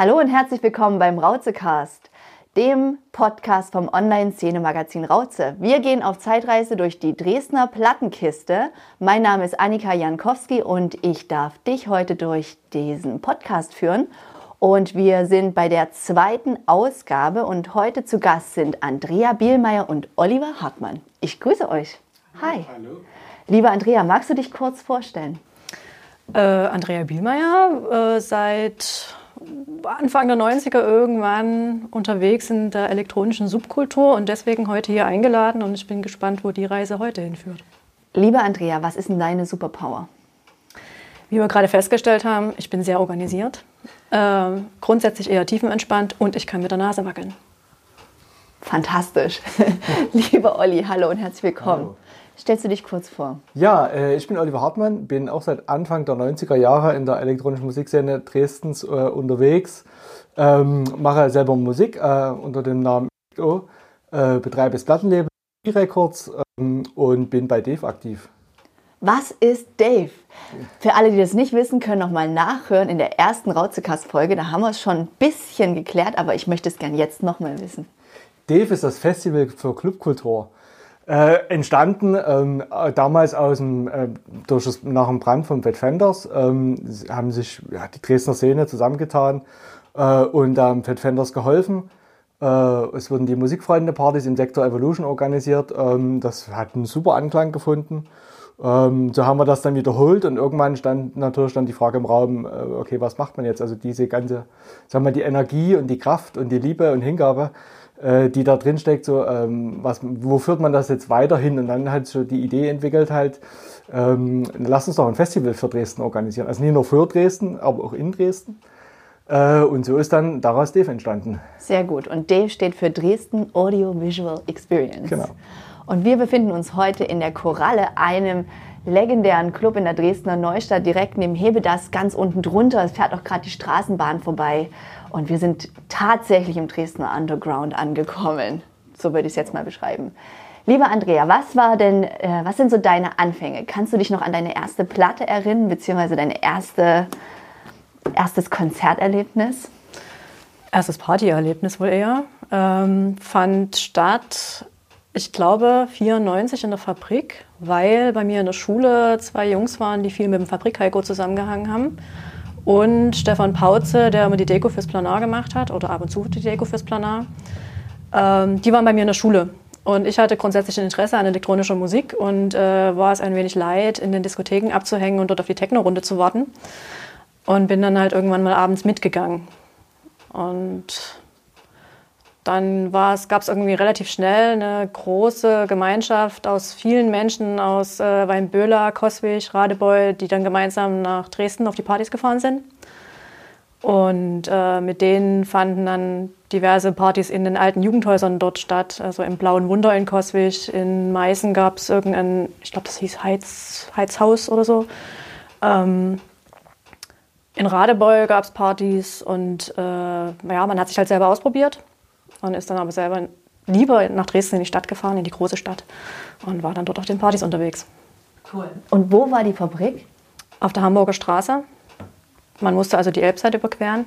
Hallo und herzlich willkommen beim Rauzecast, dem Podcast vom Online-Szene-Magazin Rauze. Wir gehen auf Zeitreise durch die Dresdner Plattenkiste. Mein Name ist Annika Jankowski und ich darf dich heute durch diesen Podcast führen. Und wir sind bei der zweiten Ausgabe und heute zu Gast sind Andrea Bielmeier und Oliver Hartmann. Ich grüße euch. Hi. Hallo. Liebe Andrea, magst du dich kurz vorstellen? Äh, Andrea Bielmeier, äh, seit Anfang der 90er irgendwann unterwegs in der elektronischen Subkultur und deswegen heute hier eingeladen und ich bin gespannt, wo die Reise heute hinführt. Liebe Andrea, was ist denn deine Superpower? Wie wir gerade festgestellt haben, ich bin sehr organisiert, äh, grundsätzlich eher tiefenentspannt und ich kann mit der Nase wackeln. Fantastisch. Lieber Olli, hallo und herzlich willkommen. Hallo. Stellst du dich kurz vor? Ja, äh, ich bin Oliver Hartmann, bin auch seit Anfang der 90er Jahre in der elektronischen Musikszene Dresdens äh, unterwegs, ähm, mache selber Musik äh, unter dem Namen XO, äh, betreibe das Plattenlabel Records ähm, und bin bei Dave aktiv. Was ist Dave? Für alle, die das nicht wissen, können noch mal nachhören in der ersten Rauzekast-Folge. Da haben wir es schon ein bisschen geklärt, aber ich möchte es gerne jetzt noch mal wissen. Dave ist das Festival für Clubkultur. Äh, entstanden ähm, damals aus dem, äh, durch das, nach dem Brand von Bad Fenders ähm, haben sich ja, die Dresdner Szene zusammengetan äh, und haben Fat Fenders geholfen. Äh, es wurden die Musikfreunde-Partys im Sektor Evolution organisiert. Ähm, das hat einen super Anklang gefunden. Ähm, so haben wir das dann wiederholt und irgendwann stand natürlich dann die Frage im Raum, äh, okay, was macht man jetzt? Also diese ganze, sagen wir, die Energie und die Kraft und die Liebe und Hingabe, äh, die da drin steckt, so, ähm, was, wo führt man das jetzt weiterhin? Und dann hat so die Idee entwickelt halt, ähm, lass uns doch ein Festival für Dresden organisieren. Also nicht nur für Dresden, aber auch in Dresden. Äh, und so ist dann daraus Dave entstanden. Sehr gut. Und Dave steht für Dresden Audio Visual Experience. Genau. Und wir befinden uns heute in der Koralle, einem legendären Club in der Dresdner Neustadt, direkt neben Hebedas, ganz unten drunter. Es fährt auch gerade die Straßenbahn vorbei. Und wir sind tatsächlich im Dresdner Underground angekommen. So würde ich es jetzt mal beschreiben. Lieber Andrea, was war denn, äh, was sind so deine Anfänge? Kannst du dich noch an deine erste Platte erinnern, beziehungsweise dein erste, erstes Konzerterlebnis? Erstes Partyerlebnis wohl eher. Ähm, fand statt, ich glaube, 94 in der Fabrik, weil bei mir in der Schule zwei Jungs waren, die viel mit dem Fabrik-Heiko zusammengehangen haben und Stefan Pauze, der immer die Deko fürs Planar gemacht hat oder ab und zu die Deko fürs Planar. Ähm, die waren bei mir in der Schule. Und ich hatte grundsätzlich ein Interesse an elektronischer Musik und äh, war es ein wenig leid, in den Diskotheken abzuhängen und dort auf die Techno-Runde zu warten. Und bin dann halt irgendwann mal abends mitgegangen. Und dann gab es irgendwie relativ schnell eine große Gemeinschaft aus vielen Menschen aus äh, Weinböhler, Koswig, Radebeul, die dann gemeinsam nach Dresden auf die Partys gefahren sind. Und äh, mit denen fanden dann diverse Partys in den alten Jugendhäusern dort statt. Also im Blauen Wunder in Koswig, in Meißen gab es irgendein, ich glaube, das hieß Heiz, Heizhaus oder so. Ähm, in Radebeul gab es Partys und äh, ja, man hat sich halt selber ausprobiert und ist dann aber selber lieber nach Dresden in die Stadt gefahren, in die große Stadt und war dann dort auf den Partys unterwegs. Cool. Und wo war die Fabrik? Auf der Hamburger Straße. Man musste also die Elbseite überqueren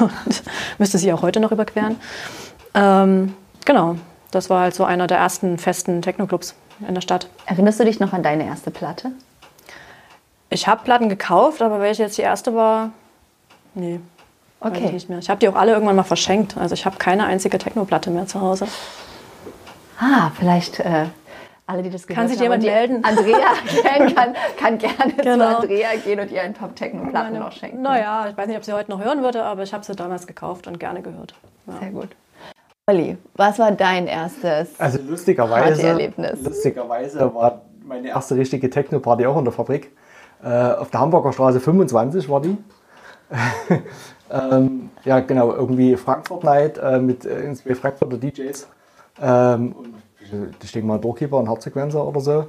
und müsste sie auch heute noch überqueren. Ähm, genau, das war halt so einer der ersten festen Techno-Clubs in der Stadt. Erinnerst du dich noch an deine erste Platte? Ich habe Platten gekauft, aber welche jetzt die erste war, nee, Okay. Ich nicht mehr. Ich habe die auch alle irgendwann mal verschenkt. Also ich habe keine einzige Technoplatte mehr zu Hause. Ah, vielleicht äh, alle, die das gehört Kann sich jemand melden? Andrea kennen kann, kann gerne genau. zu Andrea gehen und ihr ein paar Technoplatten noch schenken. Naja, ich weiß nicht, ob sie heute noch hören würde, aber ich habe sie damals gekauft und gerne gehört. Ja. Sehr gut. Olli, was war dein erstes Also lustigerweise, lustigerweise war meine erste richtige Techno-Party auch in der Fabrik. Äh, auf der Hamburger Straße 25 war die. Ähm, ja, genau, irgendwie Frankfurt Night äh, mit äh, zwei Frankfurter DJs. Ähm, und ich denke mal Doorkeeper und Herzsequenzer oder so.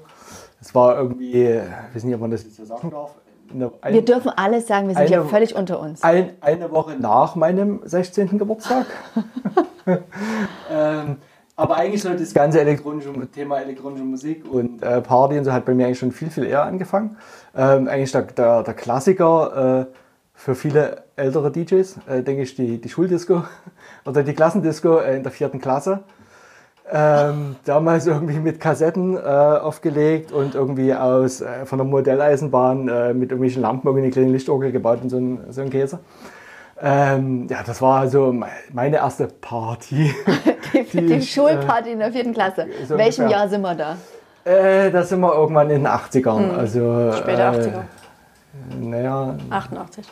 Es war irgendwie, ich weiß nicht, ob man das jetzt so sagen darf. Eine, ein, wir dürfen alles sagen, wir sind hier völlig unter uns. Ein, eine Woche nach meinem 16. Geburtstag. ähm, aber eigentlich so das ganze elektronische Thema elektronische Musik und äh, Party und so hat bei mir eigentlich schon viel, viel eher angefangen. Ähm, eigentlich der, der, der Klassiker äh, für viele ältere DJs, äh, denke ich, die, die Schuldisco oder die Klassendisco äh, in der vierten Klasse. Ähm, damals irgendwie mit Kassetten äh, aufgelegt und irgendwie aus äh, von der Modelleisenbahn äh, mit irgendwelchen Lampen irgendwie eine kleine Lichtorgel gebaut und so ein, so ein Käse. Ähm, ja, das war also meine erste Party. die, die, die Schulparty äh, in der vierten Klasse. So Welchem. Jahr sind wir da? Äh, da sind wir irgendwann in den 80ern. Mhm. Also, Später 80er. Naja. 88.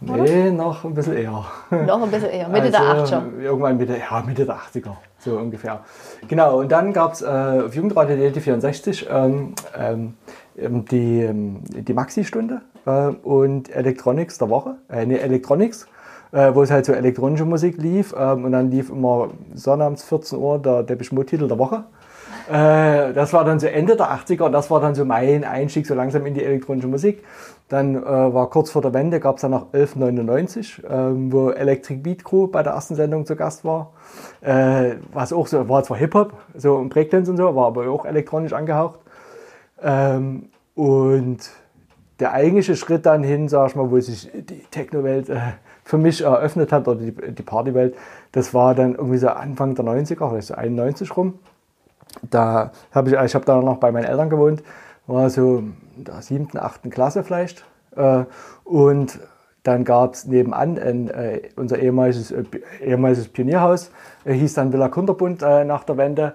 Nee, noch ein bisschen eher. Noch ein bisschen eher, Mitte also, der 80er. Irgendwann Mitte, ja, Mitte der 80er, so ungefähr. Genau, und dann gab es äh, auf Jugendradio DT64 ähm, ähm, die, ähm, die Maxi-Stunde äh, und Electronics der Woche. Äh, nee, Electronics, äh, wo es halt so elektronische Musik lief. Ähm, und dann lief immer sonnabends 14 Uhr der Depeche Mode-Titel der Woche. Äh, das war dann so Ende der 80er und das war dann so mein Einstieg so langsam in die elektronische Musik. Dann äh, war kurz vor der Wende, gab es dann noch 1199, ähm, wo Electric Beat Crew bei der ersten Sendung zu Gast war. Äh, was auch so, war zwar Hip-Hop, so und Breakdance und so, war aber auch elektronisch angehaucht. Ähm, und der eigentliche Schritt dann hin, sag ich mal, wo sich die Techno-Welt äh, für mich eröffnet hat, oder die, die Partywelt, das war dann irgendwie so Anfang der 90er, vielleicht so 91 rum. Da habe ich, ich habe da noch bei meinen Eltern gewohnt war so in der siebten, achten Klasse vielleicht. Äh, und dann gab es nebenan ein, äh, unser ehemaliges, äh, ehemaliges Pionierhaus, hieß dann Villa Kunterbund nach der Wende.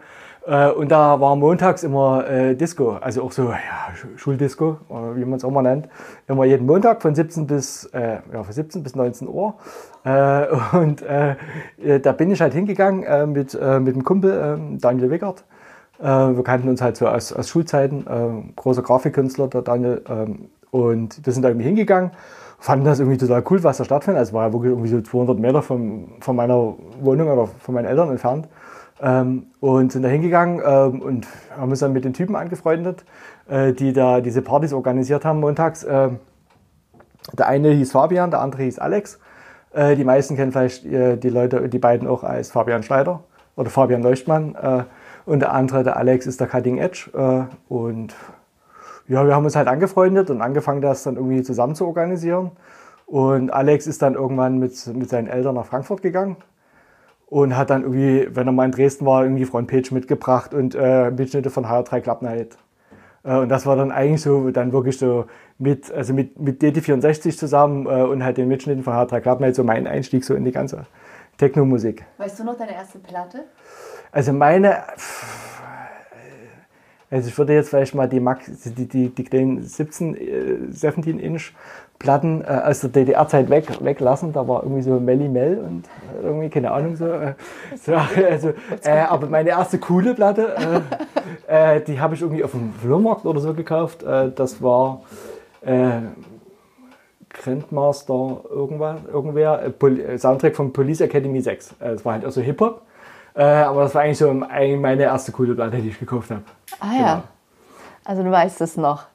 und da war montags immer Disco, also auch so ja, Schuldisco, wie man es auch mal nennt. Immer jeden Montag von 17 bis, ja, von 17 bis 19 Uhr. und da bin ich halt hingegangen mit, mit einem Kumpel, Daniel Wickert. Äh, wir kannten uns halt so aus, aus Schulzeiten, äh, großer Grafikkünstler, der Daniel. Ähm, und wir sind da irgendwie hingegangen, fanden das irgendwie total cool, was da stattfindet. Also war ja wirklich irgendwie so 200 Meter von, von meiner Wohnung oder von meinen Eltern entfernt. Ähm, und sind da hingegangen ähm, und haben uns dann mit den Typen angefreundet, äh, die da diese Partys organisiert haben montags. Äh, der eine hieß Fabian, der andere hieß Alex. Äh, die meisten kennen vielleicht äh, die Leute, die beiden auch als Fabian Schneider oder Fabian Leuchtmann. Und der andere, der Alex, ist der Cutting Edge. Äh, und ja, wir haben uns halt angefreundet und angefangen, das dann irgendwie zusammen zu organisieren. Und Alex ist dann irgendwann mit, mit seinen Eltern nach Frankfurt gegangen und hat dann irgendwie, wenn er mal in Dresden war, irgendwie Frontpage mitgebracht und äh, Mitschnitte von HR3 Club Night. Äh, und das war dann eigentlich so, dann wirklich so mit, also mit, mit DT64 zusammen äh, und halt den Mitschnitten von HR3 Club Night so mein Einstieg so in die ganze Techno-Musik. Weißt du noch deine erste Platte? Also meine, also ich würde jetzt vielleicht mal die, Max, die, die, die kleinen 17, 17 Inch Platten äh, aus der DDR-Zeit weg, weglassen. Da war irgendwie so Melly Mel und irgendwie, keine Ahnung, so. Äh, so also, äh, aber meine erste coole Platte, äh, äh, die habe ich irgendwie auf dem Flohmarkt oder so gekauft. Äh, das war Grandmaster irgendwas, irgendwer, Soundtrack von Police Academy 6. das war halt also Hip-Hop. Äh, aber das war eigentlich so meine erste coole Platte, die ich gekauft habe. Ah ja. Genau. Also du weißt es noch.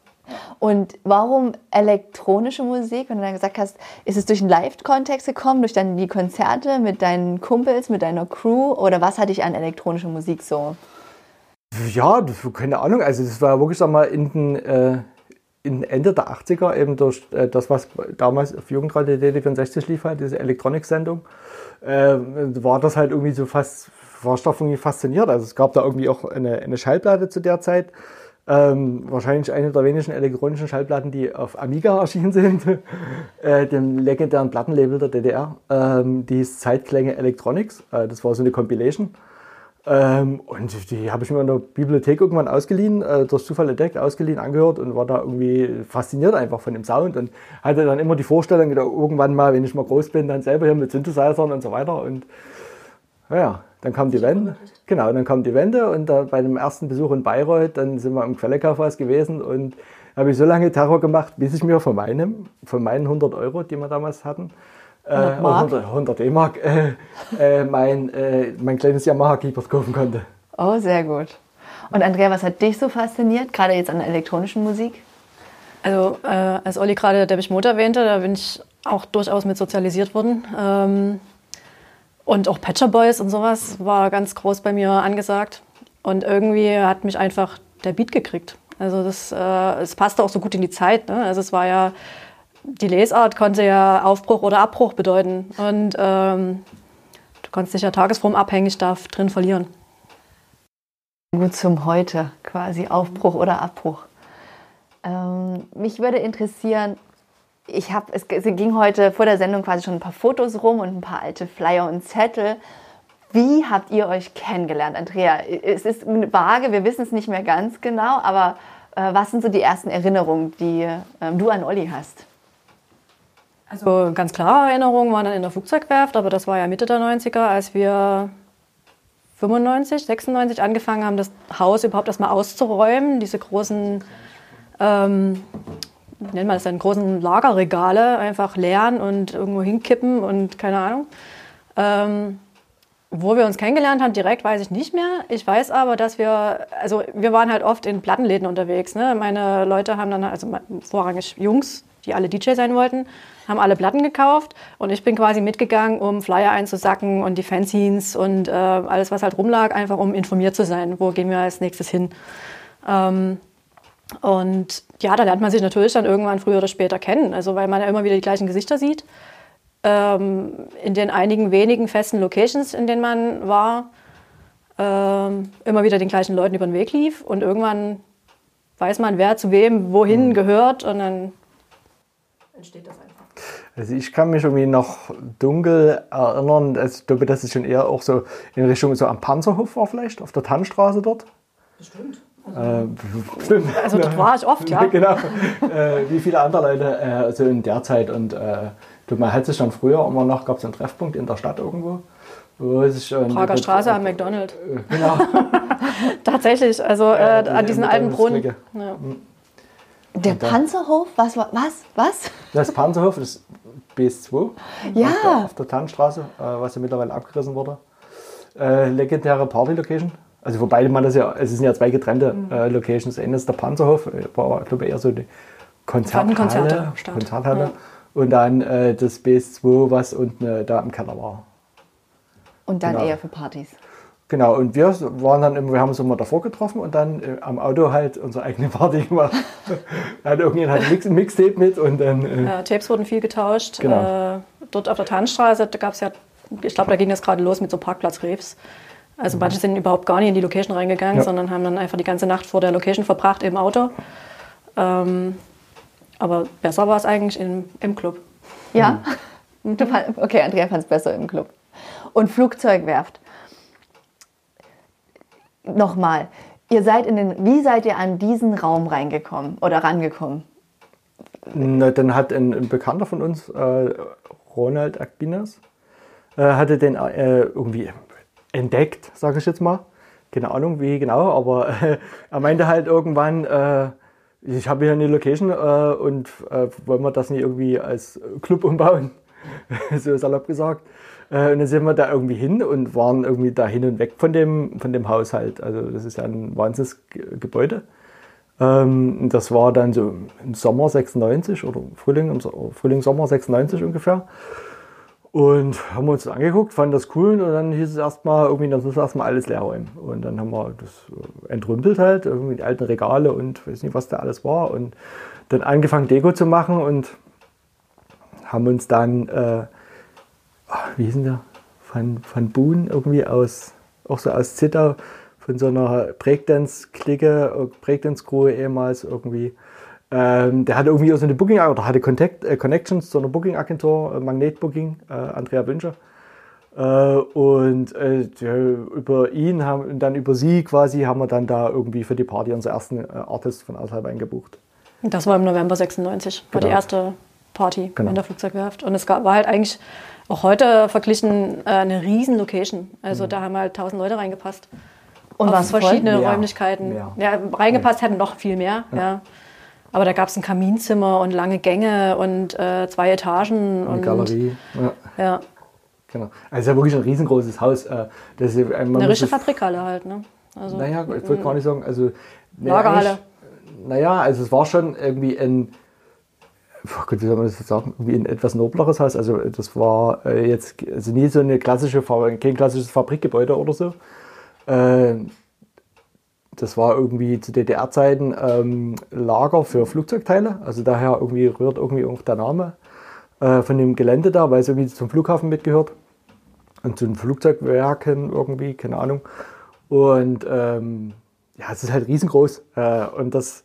Und warum elektronische Musik? Wenn du dann gesagt hast, ist es durch einen Live-Kontext gekommen, durch dann die Konzerte mit deinen Kumpels, mit deiner Crew? Oder was hat dich an elektronischer Musik so? Ja, keine Ahnung. Also das war wirklich, sag mal, in den, äh, in Ende der 80er eben durch äh, das, was damals auf Jugendradio DD64 lief, halt, diese Elektronik-Sendung, äh, war das halt irgendwie so fast war ich davon fasziniert. Also es gab da irgendwie auch eine, eine Schallplatte zu der Zeit. Ähm, wahrscheinlich eine der wenigen elektronischen Schallplatten, die auf Amiga erschienen sind, äh, dem legendären Plattenlabel der DDR. Ähm, die hieß Zeitklänge Electronics. Äh, das war so eine Compilation. Ähm, und die habe ich mir in der Bibliothek irgendwann ausgeliehen, äh, durch Zufall entdeckt, ausgeliehen, angehört und war da irgendwie fasziniert einfach von dem Sound und hatte dann immer die Vorstellung, irgendwann mal, wenn ich mal groß bin, dann selber hier mit Synthesizern und so weiter. Und ja, dann kam die Wende. Genau, dann kam die Wende und da bei dem ersten Besuch in Bayreuth, dann sind wir im Quellekaufhaus gewesen und habe ich so lange Terror gemacht, bis ich mir von meinem, von meinen 100 Euro, die wir damals hatten, 100 äh, Mark? 100, D-Mark, äh, äh, mein, äh, mein kleines Yamaha Keyboard kaufen konnte. Oh, sehr gut. Und Andrea, was hat dich so fasziniert, gerade jetzt an der elektronischen Musik? Also, äh, als Olli gerade der Mode erwähnte, da bin ich auch durchaus mit sozialisiert worden. Ähm, und auch Patcher Boys und sowas war ganz groß bei mir angesagt. Und irgendwie hat mich einfach der Beat gekriegt. Also das, äh, es passte auch so gut in die Zeit. Ne? Also es war ja die Lesart konnte ja Aufbruch oder Abbruch bedeuten. Und ähm, du konntest dich ja tagesformabhängig da drin verlieren. Gut zum Heute, quasi Aufbruch oder Abbruch. Ähm, mich würde interessieren, ich habe, es, es ging heute vor der Sendung quasi schon ein paar Fotos rum und ein paar alte Flyer und Zettel. Wie habt ihr euch kennengelernt, Andrea? Es ist vage, wir wissen es nicht mehr ganz genau, aber äh, was sind so die ersten Erinnerungen, die äh, du an Olli hast? Also ganz klare Erinnerungen waren dann in der Flugzeugwerft, aber das war ja Mitte der 90er, als wir 95, 96 angefangen haben, das Haus überhaupt erstmal auszuräumen, diese großen, ähm, wie nennt man das denn, großen Lagerregale einfach leeren und irgendwo hinkippen und keine Ahnung. Ähm, wo wir uns kennengelernt haben, direkt weiß ich nicht mehr. Ich weiß aber, dass wir, also wir waren halt oft in Plattenläden unterwegs. Ne? Meine Leute haben dann, also vorrangig Jungs, die alle DJ sein wollten, haben alle Platten gekauft und ich bin quasi mitgegangen, um Flyer einzusacken und die Fanzines und äh, alles, was halt rumlag, einfach um informiert zu sein, wo gehen wir als nächstes hin. Ähm, und ja, da lernt man sich natürlich dann irgendwann früher oder später kennen, also weil man ja immer wieder die gleichen Gesichter sieht ähm, in den einigen wenigen festen Locations, in denen man war, ähm, immer wieder den gleichen Leuten über den Weg lief und irgendwann weiß man, wer zu wem wohin mhm. gehört und dann entsteht das einfach. Also ich kann mich irgendwie noch dunkel erinnern, also ich glaube, dass es schon eher auch so in Richtung so am Panzerhof war vielleicht, auf der Tannstraße dort. Bestimmt. Also, äh, also dort war ich oft, ja. genau. Äh, wie viele andere Leute äh, so in der Zeit und äh, man hat sich dann früher immer noch, gab es einen Treffpunkt in der Stadt irgendwo. Wo sich, Prager Straße am McDonald's. Genau. Tatsächlich, also äh, an diesen alten Brunnen. Ja. Mhm. Der Panzerhof? Was? Was? Was? Das Panzerhof ist BS2 ja. auf, der, auf der Tannstraße, äh, was ja mittlerweile abgerissen wurde. Äh, legendäre Party-Location. Also wobei man das ja, es sind ja zwei getrennte mhm. äh, Locations. Eine ist der Panzerhof, äh, war glaube ich eher so die Konzerthalle. Konzerte Konzerthalle. Ja und dann äh, das BS2, was unten äh, da im Keller war. Und dann genau. eher für Partys. Genau, und wir waren dann immer, wir haben uns immer davor getroffen und dann äh, am Auto halt unsere eigene Party gemacht. dann irgendjemand hat ein Mix, Mixtape mit und dann. Äh, ja, Tapes wurden viel getauscht. Genau. Äh, dort auf der Tannstraße, da gab es ja, ich glaube, da ging das gerade los mit so Parkplatzreefs. Also mhm. manche sind überhaupt gar nicht in die Location reingegangen, ja. sondern haben dann einfach die ganze Nacht vor der Location verbracht im Auto. Ähm, aber besser war es eigentlich im, im Club. Ja? Mhm. Okay, Andrea fand es besser im Club. Und Flugzeugwerft. Nochmal, ihr seid in den, wie seid ihr an diesen Raum reingekommen oder rangekommen? Na, dann hat ein, ein, Bekannter von uns, äh, Ronald Agbinas, äh, hatte den äh, irgendwie entdeckt, sage ich jetzt mal. Keine Ahnung, wie genau, aber er meinte halt irgendwann, äh, ich habe hier eine Location äh, und äh, wollen wir das nicht irgendwie als Club umbauen? so salopp gesagt. Äh, und dann sind wir da irgendwie hin und waren irgendwie da hin und weg von dem, von dem Haushalt. Also das ist ja ein Wahnsinnsgebäude. Ähm, das war dann so im Sommer 96 oder Frühling, Frühling, Sommer 96 ungefähr. Und haben uns das angeguckt, fanden das cool und dann hieß es erstmal, irgendwie, dann müssen wir erstmal alles leer räumen. Und dann haben wir das äh, entrümpelt halt, irgendwie die alten Regale und weiß nicht, was da alles war. Und dann angefangen Deko zu machen und haben uns dann, äh, ah, wie hieß denn der? Van, Van Boon irgendwie aus, auch so aus Zittau, von so einer Breakdance-Clique, Breakdance-Crew ehemals irgendwie ähm, der hatte irgendwie so eine Booking oder hatte Contact, äh, Connections zu einer Booking-Agentur, äh, Magnet Booking, äh, Andrea Wünscher. Äh, und äh, über ihn haben, und dann über sie quasi haben wir dann da irgendwie für die Party unseren ersten äh, Artist von außerhalb eingebucht. Das war im November 96, war genau. die erste Party genau. in der Flugzeugwerft. Und es gab, war halt eigentlich auch heute verglichen eine riesen Location. Also mhm. da haben halt tausend Leute reingepasst. Und was verschiedene voll? Räumlichkeiten. Mehr. Ja, reingepasst hätten noch viel mehr. Ja. ja. Aber da gab es ein Kaminzimmer und lange Gänge und äh, zwei Etagen. Eine und, Galerie. Ja. ja. Genau. Also es ist ja wirklich ein riesengroßes Haus. Äh, das ist, eine richtige Fabrikhalle halt. Ne? Also, naja, ich wollte gar nicht sagen, also... Lagerhalle. Naja, also es war schon irgendwie ein... Oh Gott, wie soll man das sagen? Irgendwie ein etwas nobleres Haus. Also das war äh, jetzt also nie so eine klassische, kein klassisches Fabrikgebäude oder so. Das war irgendwie zu DDR-Zeiten ähm, Lager für Flugzeugteile. Also daher irgendwie rührt irgendwie auch der Name äh, von dem Gelände da, weil es irgendwie zum Flughafen mitgehört. Und zu den Flugzeugwerken irgendwie, keine Ahnung. Und ähm, ja, es ist halt riesengroß. Äh, und das,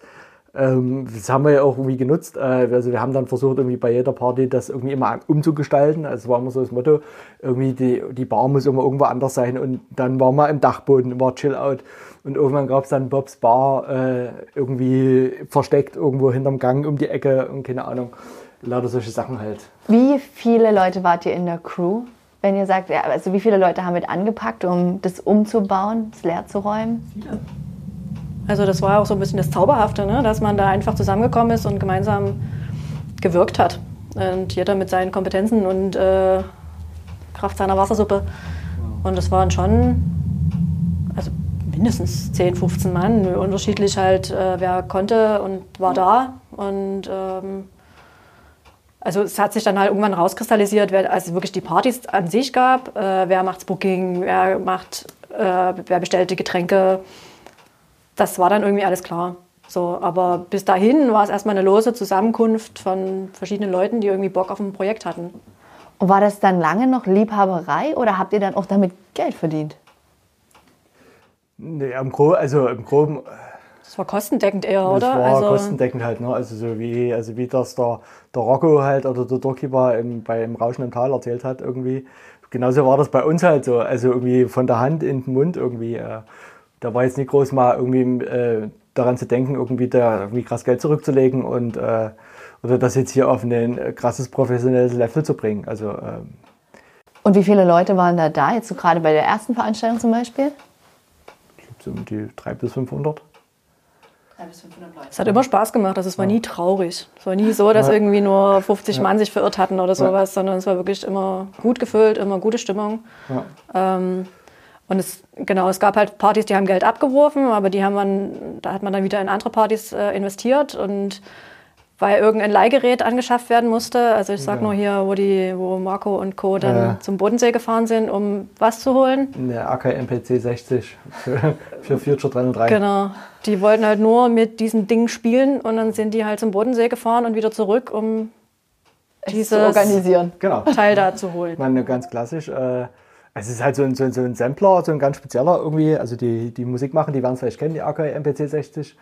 das haben wir ja auch irgendwie genutzt. Äh, also wir haben dann versucht, irgendwie bei jeder Party das irgendwie immer umzugestalten. Also war immer so das Motto, irgendwie die, die Bar muss immer irgendwo anders sein. Und dann waren wir im Dachboden, immer Chill-Out. Und irgendwann gab es dann Bobs Bar äh, irgendwie versteckt irgendwo hinterm Gang um die Ecke und keine Ahnung. Lauter solche Sachen halt. Wie viele Leute wart ihr in der Crew? Wenn ihr sagt, ja, also wie viele Leute haben mit angepackt, um das umzubauen, das leer zu räumen? Viele. Also das war auch so ein bisschen das Zauberhafte, ne? dass man da einfach zusammengekommen ist und gemeinsam gewirkt hat. Und jeder mit seinen Kompetenzen und äh, Kraft seiner Wassersuppe. Und das waren schon also mindestens 10, 15 Mann, unterschiedlich halt, äh, wer konnte und war da. Und ähm, also es hat sich dann halt irgendwann rauskristallisiert, wer, als es wirklich die Partys an sich gab, äh, wer macht's Booking, wer macht, äh, wer bestellt die Getränke. Das war dann irgendwie alles klar. So, aber bis dahin war es erstmal eine lose Zusammenkunft von verschiedenen Leuten, die irgendwie Bock auf ein Projekt hatten. Und war das dann lange noch Liebhaberei oder habt ihr dann auch damit Geld verdient? Nee, im Groben, also im Groben das war kostendeckend eher, das oder? Das war also kostendeckend halt, ne? Also so wie, also wie das der, der Rocco halt oder der Doorkeeper im, beim Rauschen im Tal erzählt hat irgendwie. Genauso war das bei uns halt so. Also irgendwie von der Hand in den Mund irgendwie. Äh, da war jetzt nicht groß mal irgendwie äh, daran zu denken, irgendwie da irgendwie krass Geld zurückzulegen und äh, oder das jetzt hier auf ein krasses professionelles Level zu bringen. Also ähm. und wie viele Leute waren da da, jetzt so gerade bei der ersten Veranstaltung zum Beispiel? Ich glaube so um die 300 bis 500 bis 500 Leute. Es hat immer Spaß gemacht, also es war nie traurig. Es war nie so, dass irgendwie nur 50 Mann sich verirrt hatten oder sowas, sondern es war wirklich immer gut gefüllt, immer gute Stimmung. Ähm, und es, genau, es gab halt Partys, die haben Geld abgeworfen, aber die haben man, da hat man dann wieder in andere Partys äh, investiert und weil irgendein Leihgerät angeschafft werden musste. Also ich sag ja. nur hier, wo, die, wo Marco und Co. dann ja. zum Bodensee gefahren sind, um was zu holen. Eine AK MPC 60 für, für Future 303. Genau. Die wollten halt nur mit diesen Dingen spielen und dann sind die halt zum Bodensee gefahren und wieder zurück, um dieses zu organisieren. Genau. Teil da zu holen. Ich meine, ganz klassisch. Äh, es ist halt so ein, so, ein, so ein Sampler, so ein ganz spezieller irgendwie. Also die, die Musik machen, die werden es vielleicht kennen, die AK MPC 60.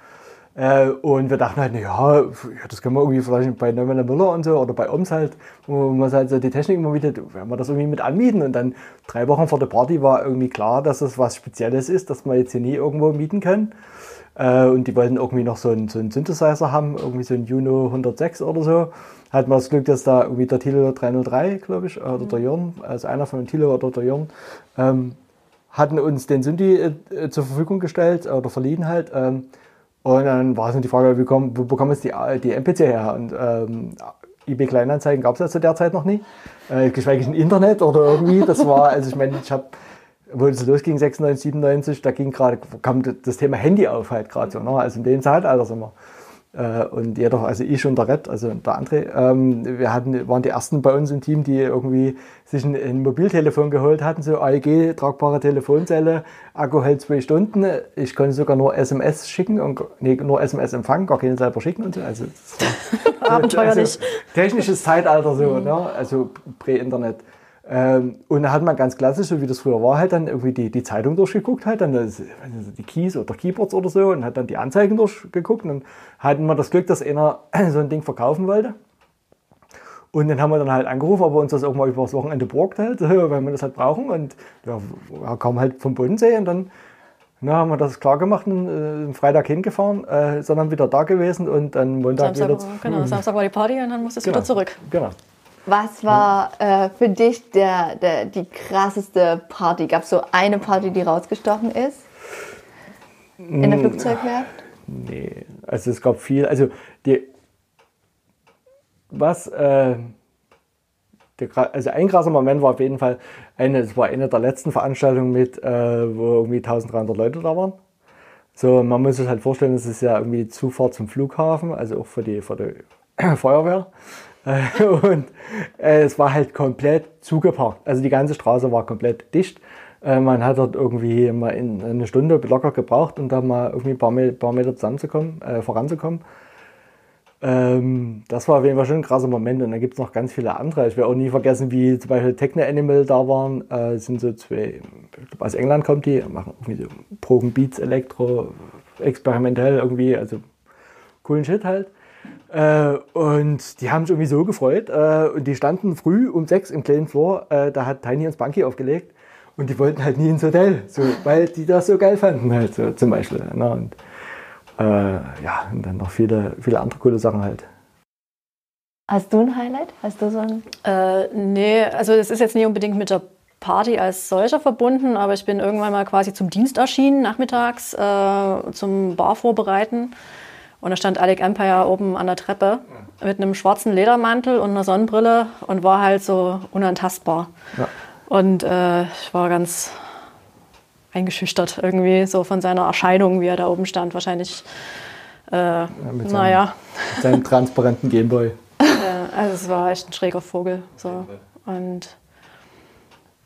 Äh, und wir dachten halt, ja, das können wir irgendwie vielleicht bei Neumann Müller und so oder bei Oms halt, wo man halt so die Technik immer wieder, werden wir das irgendwie mit anmieten. Und dann drei Wochen vor der Party war irgendwie klar, dass das was Spezielles ist, dass wir jetzt hier nie irgendwo mieten können. Äh, und die wollten irgendwie noch so einen, so einen Synthesizer haben, irgendwie so einen Juno 106 oder so. Hatten wir das Glück, dass da irgendwie der Tilo 303, glaube ich, oder der Jörn, also einer von den Tilo oder der Jörn, ähm, hatten uns den Synthi äh, zur Verfügung gestellt oder verliehen halt. Ähm, und dann war es die Frage, wie kommen, wo bekommen jetzt die, die MPC her? Und ähm, eBay Kleinanzeigen gab es ja zu der Zeit noch nicht. Äh, geschweige denn Internet oder irgendwie. Das war, also ich meine, ich habe, wo es losging, 96, 97, da ging gerade, kam das Thema Handy auf halt gerade so. Ne? Also in dem Zeitalter sind wir. Äh, und jeder, also ich und der Red, also der André, ähm, wir hatten, waren die ersten bei uns im Team, die irgendwie sich ein, ein Mobiltelefon geholt hatten, so AEG, tragbare Telefonzelle, Akku hält zwei Stunden. Ich konnte sogar nur SMS schicken und nee, nur SMS empfangen, gar keine selber schicken und so. Also, Abenteuerlich. Also, technisches Zeitalter so, mhm. ne? also Prä-Internet. Ähm, und da hat man ganz klassisch, so wie das früher war, halt dann irgendwie die, die Zeitung durchgeguckt, halt dann das, die Keys oder Keyboards oder so und hat dann die Anzeigen durchgeguckt und dann hatten wir das Glück, dass einer so ein Ding verkaufen wollte. Und dann haben wir dann halt angerufen, ob er uns das auch mal übers Wochenende borgt halt, weil wir das halt brauchen. Und ja, er kam halt vom Bodensee und dann na, haben wir das klar gemacht und äh, Freitag hingefahren, äh, sondern wieder da gewesen und dann Montag Samstag, wieder. Genau, Samstag war die Party und dann musste es genau, wieder zurück. Genau. Was war äh, für dich der, der, die krasseste Party? Gab es so eine Party, die rausgestochen ist? In der hm, Flugzeugwerft? Nee, also es gab viel. Also die, was, äh, der, also ein krasser Moment war auf jeden Fall, eine, es war eine der letzten Veranstaltungen mit, äh, wo irgendwie 1300 Leute da waren. So, man muss sich halt vorstellen, es ist ja irgendwie die Zufahrt zum Flughafen, also auch für die, für die Feuerwehr. und äh, es war halt komplett zugeparkt. Also die ganze Straße war komplett dicht. Äh, man hat dort irgendwie mal in eine Stunde locker gebraucht, um da mal irgendwie ein paar, Meter, paar Meter zusammenzukommen, äh, voranzukommen. Ähm, das war auf jeden Fall schon ein krasser Moment und da gibt es noch ganz viele andere. Ich werde auch nie vergessen, wie zum Beispiel Techno Animal da waren. Äh, sind so zwei, ich glaube aus England kommt die, machen irgendwie so Progen Beats, Elektro, experimentell irgendwie, also coolen Shit halt. Äh, und die haben sich irgendwie so gefreut. Äh, und die standen früh um sechs im kleinen Floor. Äh, da hat Tiny und Spunky aufgelegt. Und die wollten halt nie ins Hotel, so, weil die das so geil fanden, halt, so, zum Beispiel. Ne? Und, äh, ja, und dann noch viele, viele andere coole Sachen halt. Hast du ein Highlight? Hast du so ein? Äh, nee, also es ist jetzt nicht unbedingt mit der Party als solcher verbunden, aber ich bin irgendwann mal quasi zum Dienst erschienen, nachmittags, äh, zum Bar vorbereiten. Und da stand Alec Empire oben an der Treppe mit einem schwarzen Ledermantel und einer Sonnenbrille und war halt so unantastbar. Ja. Und äh, ich war ganz eingeschüchtert irgendwie so von seiner Erscheinung, wie er da oben stand. Wahrscheinlich, äh, ja, mit naja. Seinem, seinem transparenten Gameboy. äh, also es war echt ein schräger Vogel. So. Und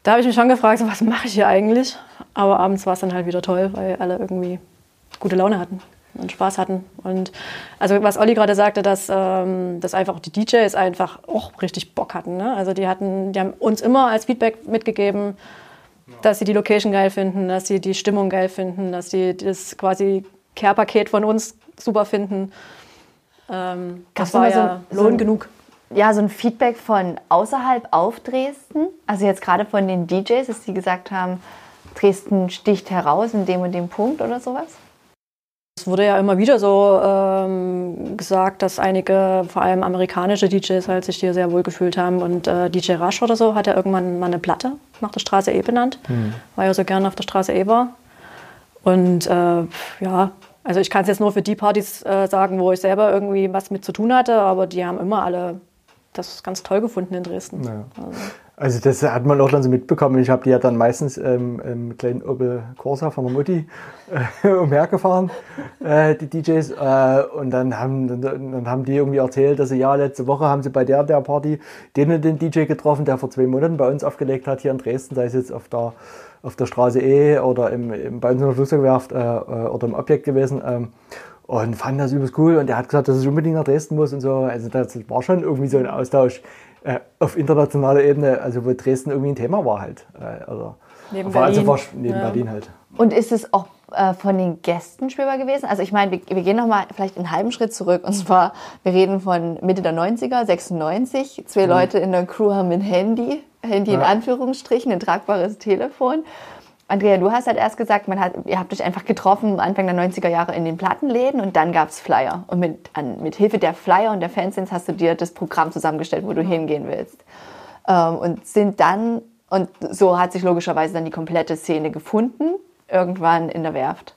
da habe ich mich schon gefragt, so, was mache ich hier eigentlich? Aber abends war es dann halt wieder toll, weil alle irgendwie gute Laune hatten und Spaß hatten. Und also was Olli gerade sagte, dass, ähm, dass einfach die DJs einfach auch richtig Bock hatten. Ne? Also die hatten, die haben uns immer als Feedback mitgegeben, dass sie die Location geil finden, dass sie die Stimmung geil finden, dass sie das quasi Care-Paket von uns super finden. Ähm, das war ja so, Lohn so genug. Ja, so ein Feedback von außerhalb auf Dresden. Also jetzt gerade von den DJs, dass sie gesagt haben, Dresden sticht heraus in dem und dem Punkt oder sowas? Es wurde ja immer wieder so ähm, gesagt, dass einige, vor allem amerikanische DJs, halt sich hier sehr wohl gefühlt haben. Und äh, DJ Rush oder so hat ja irgendwann mal eine Platte nach der Straße E benannt, mhm. weil er so gerne auf der Straße E war. Und äh, ja, also ich kann es jetzt nur für die Partys äh, sagen, wo ich selber irgendwie was mit zu tun hatte, aber die haben immer alle das ganz toll gefunden in Dresden. Ja. Also. Also das hat man auch dann so mitbekommen. Ich habe die ja dann meistens ähm, im kleinen Opel Corsa von der Mutti äh, umhergefahren, äh, die DJs. Äh, und dann haben, dann, dann, haben die irgendwie erzählt, dass sie ja letzte Woche haben sie bei der der Party den und den DJ getroffen, der vor zwei Monaten bei uns aufgelegt hat hier in Dresden, sei es jetzt auf der, auf der Straße E oder im, im, bei uns in der Flugzeugwerft äh, äh, oder im Objekt gewesen. Ähm, und fand das übelst cool und der hat gesagt, dass ich unbedingt nach Dresden muss und so. Also das war schon irgendwie so ein Austausch äh, auf internationaler Ebene, also wo Dresden irgendwie ein Thema war halt. Äh, also, neben war, also Berlin. Also war neben ja. Berlin halt. Und ist es auch äh, von den Gästen spürbar gewesen? Also ich meine, wir, wir gehen nochmal vielleicht einen halben Schritt zurück. Und zwar, wir reden von Mitte der 90er, 96. Zwei mhm. Leute in der Crew haben ein Handy, Handy ja. in Anführungsstrichen, ein tragbares Telefon. Andrea, du hast halt erst gesagt, man hat, ihr habt euch einfach getroffen Anfang der 90er Jahre in den Plattenläden und dann gab es Flyer. Und mit, an, mit Hilfe der Flyer und der Fanzines hast du dir das Programm zusammengestellt, wo du hingehen willst. Ähm, und sind dann, und so hat sich logischerweise dann die komplette Szene gefunden, irgendwann in der Werft.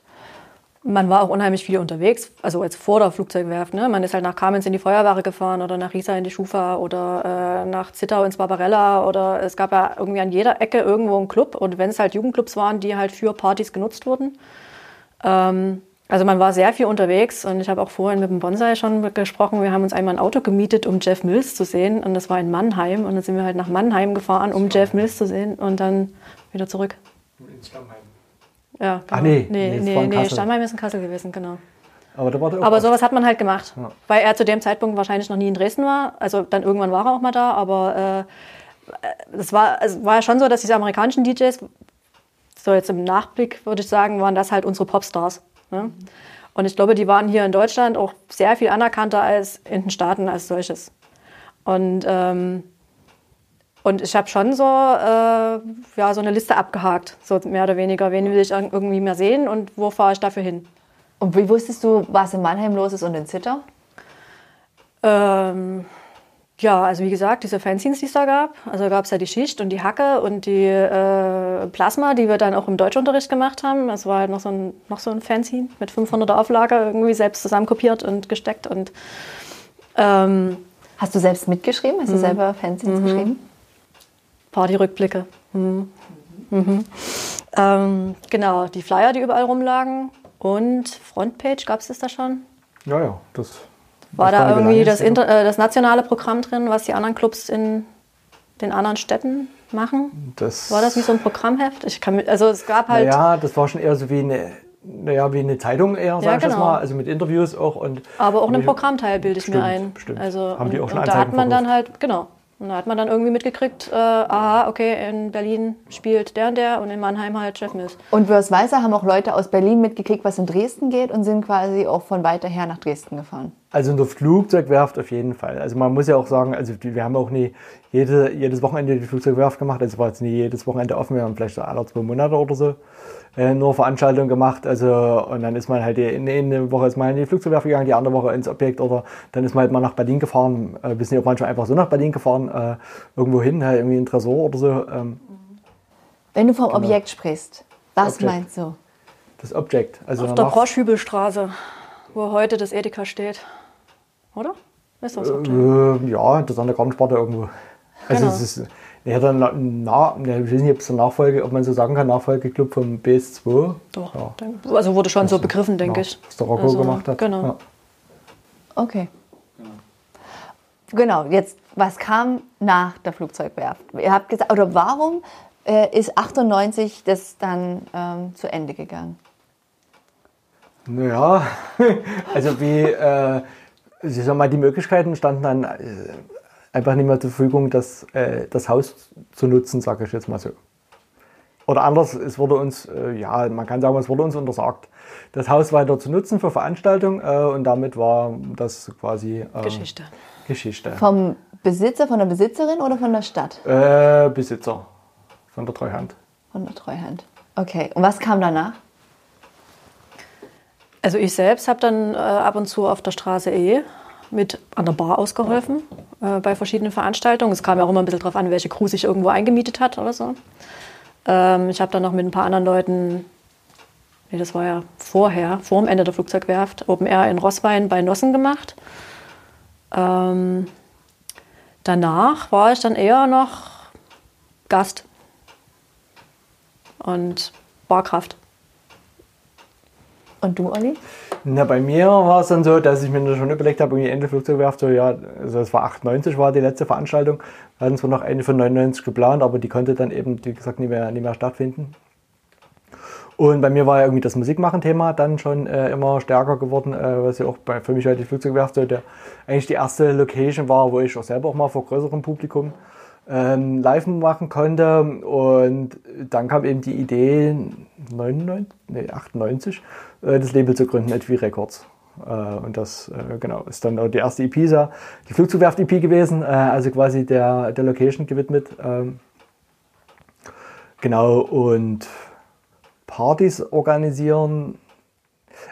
Man war auch unheimlich viel unterwegs, also jetzt vor der Flugzeugwerft. Ne? Man ist halt nach Kamenz in die Feuerware gefahren oder nach Riesa in die Schufa oder äh, nach Zittau ins Barbarella oder es gab ja irgendwie an jeder Ecke irgendwo einen Club und wenn es halt Jugendclubs waren, die halt für Partys genutzt wurden. Ähm, also man war sehr viel unterwegs und ich habe auch vorhin mit dem Bonsai schon gesprochen. Wir haben uns einmal ein Auto gemietet, um Jeff Mills zu sehen und das war in Mannheim und dann sind wir halt nach Mannheim gefahren, um Jeff Mills zu sehen und dann wieder zurück. In Stammheim. Ja, genau. Ach nee, nee, nee, nee, nee Stammheim ist in Kassel gewesen, genau. Aber, da war aber sowas hat man halt gemacht, ja. weil er zu dem Zeitpunkt wahrscheinlich noch nie in Dresden war. Also dann irgendwann war er auch mal da, aber äh, es war, also war ja schon so, dass diese amerikanischen DJs, so jetzt im Nachblick würde ich sagen, waren das halt unsere Popstars. Ne? Mhm. Und ich glaube, die waren hier in Deutschland auch sehr viel anerkannter als in den Staaten als solches. Und ähm, und ich habe schon so, äh, ja, so eine Liste abgehakt, so mehr oder weniger. Wen will ich irgendwie mehr sehen und wo fahre ich dafür hin? Und wie wusstest du, was in Mannheim los ist und in Zitter? Ähm, ja, also wie gesagt, diese Fanzines, die es da gab. Also gab es ja die Schicht und die Hacke und die äh, Plasma, die wir dann auch im Deutschunterricht gemacht haben. Es war halt noch so ein, noch so ein Fanzine mit 500er Auflage, irgendwie selbst zusammenkopiert und gesteckt. Und, ähm, Hast du selbst mitgeschrieben? Hast du mhm. selber Fanzines mhm. geschrieben? Partyrückblicke. Mhm. Mhm. Ähm, genau, die Flyer, die überall rumlagen. Und Frontpage, gab es das da schon? Ja, ja, das. War da irgendwie das, Inter äh, das nationale Programm drin, was die anderen Clubs in den anderen Städten machen? Das war das wie so ein Programmheft? Ich kann, also es gab halt. Ja, das war schon eher so wie eine naja, wie eine Zeitung eher, sag ja, ich genau. mal, also mit Interviews auch. Und Aber auch einen Programmteil bilde ich mir ein. Bestimmt. Also, Haben die auch schon und da hat man dann halt, genau, und da hat man dann irgendwie mitgekriegt, äh, aha, okay, in Berlin spielt der und der und in Mannheim halt Chef Mills. Und Wörs Weißer haben auch Leute aus Berlin mitgekriegt, was in Dresden geht und sind quasi auch von weiter her nach Dresden gefahren. Also in der Flugzeugwerft auf jeden Fall. Also man muss ja auch sagen, also wir haben auch nie jede, jedes Wochenende die Flugzeugwerft gemacht. Also war jetzt nie jedes Wochenende offen, wir haben vielleicht so alle zwei Monate oder so äh, nur Veranstaltungen gemacht. Also, und dann ist man halt in eine Woche ist man in die Flugzeugwerft gegangen, die andere Woche ins Objekt oder dann ist man halt mal nach Berlin gefahren. Äh, wir sind ja auch manchmal einfach so nach Berlin gefahren, äh, irgendwo hin, halt irgendwie ein Tresor oder so. Ähm, Wenn du vom genau. Objekt sprichst, was Object. meinst du? Das Objekt. Also Auf der Broschhübelstraße, wo heute das Edeka steht. Oder? Ist das Objekt? Äh, ja, das ist an der Gartensparte irgendwo. Also genau. es ist ja, dann, na, ich weiß nicht, ob es der Nachfolge, ob man so sagen kann, Nachfolgeclub vom BS2. Doch, ja. also wurde schon so begriffen, denke ja, ich. Was der Rocco also, gemacht hat. Genau. Ja. Okay. Genau, jetzt, was kam nach der Flugzeugwerft? Ihr habt gesagt, oder warum äh, ist 98 das dann ähm, zu Ende gegangen? Naja, also wie, äh, ich sag mal, die Möglichkeiten standen dann äh, einfach nicht mehr zur Verfügung, das, äh, das Haus zu nutzen, sage ich jetzt mal so. Oder anders, es wurde uns, äh, ja, man kann sagen, es wurde uns untersagt, das Haus weiter zu nutzen für Veranstaltungen äh, und damit war das quasi äh, Geschichte. Geschichte. Vom Besitzer, von der Besitzerin oder von der Stadt? Äh, Besitzer, von der Treuhand. Von der Treuhand. Okay, und was kam danach? Also ich selbst habe dann äh, ab und zu auf der Straße eh mit an der Bar ausgeholfen äh, bei verschiedenen Veranstaltungen. Es kam ja auch immer ein bisschen darauf an, welche Crew sich irgendwo eingemietet hat oder so. Ähm, ich habe dann noch mit ein paar anderen Leuten, nee, das war ja vorher, vor dem Ende der Flugzeugwerft, Open Air in Rosswein bei Nossen gemacht. Ähm, danach war ich dann eher noch Gast und Barkraft. Und du, Olli? Na, bei mir war es dann so, dass ich mir schon überlegt habe, irgendwie Ende Flugzeugwerft, so ja, also es war 98 war die letzte Veranstaltung. Wir hatten zwar noch eine von 99 geplant, aber die konnte dann eben, wie gesagt, nicht mehr, nicht mehr stattfinden. Und bei mir war ja irgendwie das Musikmachen-Thema dann schon äh, immer stärker geworden, äh, was ja auch bei, für mich halt die Flugzeugwerft so der, eigentlich die erste Location war, wo ich auch selber auch mal vor größerem Publikum ähm, live machen konnte. Und dann kam eben die Idee, 99, nee, 98, äh, das Label zu gründen, Etwi Records. Äh, und das äh, genau, ist dann auch die erste EP, die Flugzugwerft-EP gewesen, also quasi der, der Location gewidmet. Ähm, genau, und Partys organisieren.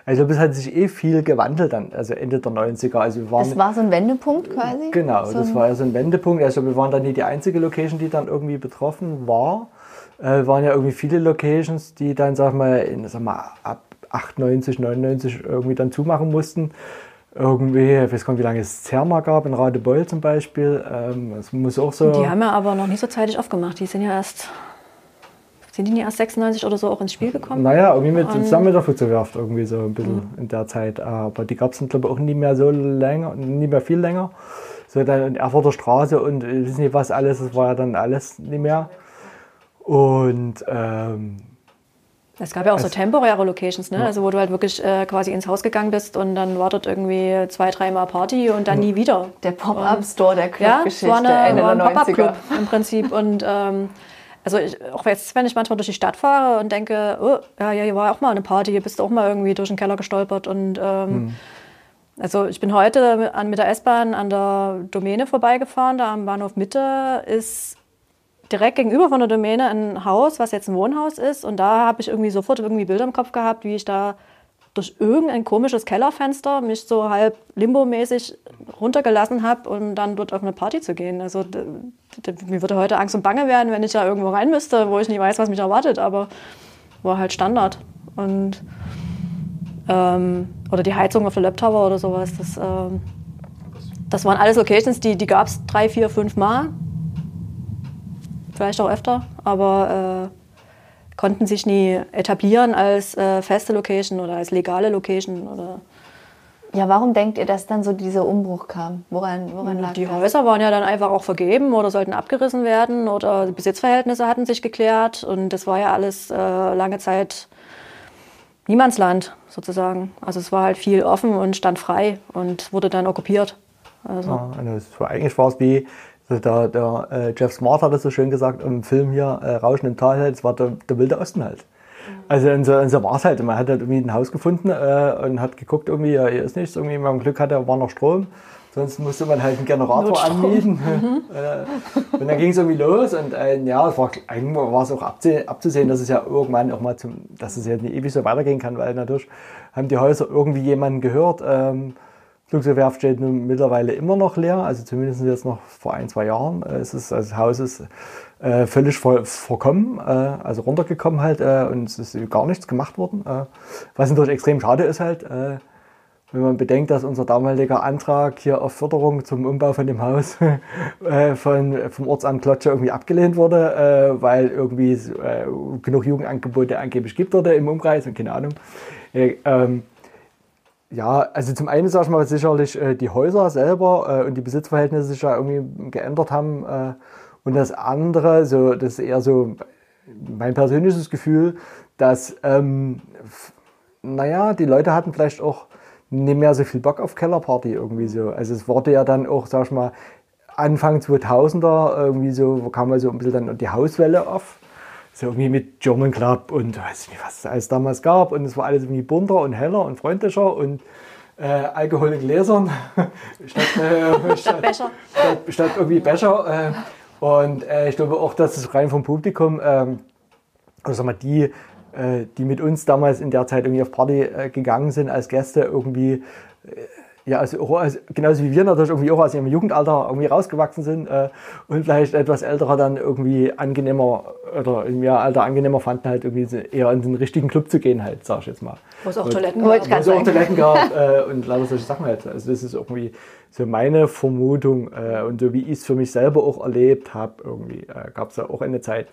Also das hat sich eh viel gewandelt dann, also Ende der 90er. Also wir waren das war so ein Wendepunkt quasi? Genau, so das war ja so ein Wendepunkt. Also wir waren dann nicht die einzige Location, die dann irgendwie betroffen war. Äh, waren ja irgendwie viele Locations, die dann, sag mal, in, sag mal ab 98, 99 irgendwie dann zumachen mussten. Irgendwie, ich weiß gar nicht, wie lange es Zerma gab, in Radebeul zum Beispiel. Ähm, das muss auch so. Die haben ja aber noch nicht so zeitig aufgemacht. Die sind ja erst. Sind die nicht erst 96 oder so auch ins Spiel gekommen? Naja, irgendwie mit, zusammen mit der Flugzeugwerft irgendwie so ein bisschen mhm. in der Zeit. Aber die gab es dann, glaube ich, auch nie mehr so länger, nie mehr viel länger. So dann in Erfurter Straße und ich weiß nicht was alles, das war ja dann alles nicht mehr. Und ähm, es gab ja auch so temporäre Locations, ne? Ja. Also wo du halt wirklich äh, quasi ins Haus gegangen bist und dann war dort irgendwie zwei, dreimal Party und dann nie wieder. Der Pop-Up-Store der Clubgeschichte ja, war, eine, war ein Pop-Up-Club im Prinzip. Und ähm, also ich, auch jetzt, wenn ich manchmal durch die Stadt fahre und denke, oh, ja, ja, hier war auch mal eine Party, hier bist du auch mal irgendwie durch den Keller gestolpert und ähm, hm. Also ich bin heute mit der S-Bahn an der Domäne vorbeigefahren, da am Bahnhof Mitte ist direkt gegenüber von der Domäne ein Haus, was jetzt ein Wohnhaus ist. Und da habe ich irgendwie sofort irgendwie Bilder im Kopf gehabt, wie ich da durch irgendein komisches Kellerfenster mich so halb limbomäßig runtergelassen habe, um dann dort auf eine Party zu gehen. Also mir würde heute Angst und Bange werden, wenn ich da irgendwo rein müsste, wo ich nicht weiß, was mich erwartet. Aber war halt Standard. Und ähm, oder die Heizung auf der Laptop oder sowas. Das, ähm, das waren alles Locations, die, die gab es drei, vier, fünf Mal vielleicht auch öfter, aber äh, konnten sich nie etablieren als äh, feste Location oder als legale Location. Oder Ja, warum denkt ihr, dass dann so dieser Umbruch kam? Woran, woran lag Die das? Häuser waren ja dann einfach auch vergeben oder sollten abgerissen werden oder die Besitzverhältnisse hatten sich geklärt und das war ja alles äh, lange Zeit Niemandsland sozusagen. Also es war halt viel offen und stand frei und wurde dann okkupiert. Also. Ja, also eigentlich war es wie, also der, der äh, Jeff Smart hat es so schön gesagt im Film hier, äh, Rauschen im Tal, halt, es war der, der wilde Osten halt. Also und so, und so war es halt. Man hat halt irgendwie ein Haus gefunden äh, und hat geguckt, irgendwie, ja, hier ist nichts. Irgendwie, wenn man Glück hatte, war noch Strom. Sonst musste man halt einen Generator Notstrom. anmieten. Mhm. Äh, und dann ging es irgendwie los. Und äh, ja, es war, eigentlich war es auch abzusehen, dass es ja irgendwann auch mal zum, dass es ja nicht ewig so weitergehen kann, weil natürlich haben die Häuser irgendwie jemanden gehört. Ähm, Flugzeugwerft steht nun mittlerweile immer noch leer, also zumindest jetzt noch vor ein, zwei Jahren. Äh, es ist, also das Haus ist äh, völlig ver verkommen, äh, also runtergekommen halt äh, und es ist gar nichts gemacht worden. Äh, was natürlich extrem schade ist halt, äh, wenn man bedenkt, dass unser damaliger Antrag hier auf Förderung zum Umbau von dem Haus von, vom Ortsamt Klotsche irgendwie abgelehnt wurde, weil irgendwie genug Jugendangebote angeblich gibt dort im Umkreis und keine Ahnung. Ähm, ja, also zum einen sag ich mal sicherlich äh, die Häuser selber äh, und die Besitzverhältnisse sich ja irgendwie geändert haben. Und das andere, so, das ist eher so mein persönliches Gefühl, dass, ähm, naja, die Leute hatten vielleicht auch nicht mehr so viel Bock auf Kellerparty irgendwie so. Also es wurde ja dann auch, sag ich mal, Anfang 2000er irgendwie so, wo kam so ein bisschen dann die Hauswelle auf so irgendwie mit German Club und weiß nicht, was es alles damals gab. Und es war alles irgendwie bunter und heller und freundlicher und äh, Alkohol in Gläsern statt, äh, statt. Statt, statt, irgendwie Becher. Äh, und äh, ich glaube auch, dass es rein vom Publikum, ähm, also sag mal, die, äh, die mit uns damals in der Zeit irgendwie auf Party äh, gegangen sind als Gäste, irgendwie ja, also, also, genauso wie wir natürlich irgendwie auch aus ihrem Jugendalter irgendwie rausgewachsen sind äh, und vielleicht etwas älterer dann irgendwie angenehmer oder in mir Alter angenehmer fanden, halt irgendwie eher in den richtigen Club zu gehen, halt, sag ich jetzt mal. Wo es auch Toiletten gab. Wo es auch Toiletten gab äh, und lauter solche Sachen halt. Also das ist irgendwie so meine Vermutung äh, und so wie ich es für mich selber auch erlebt habe, irgendwie äh, gab es ja auch eine Zeit,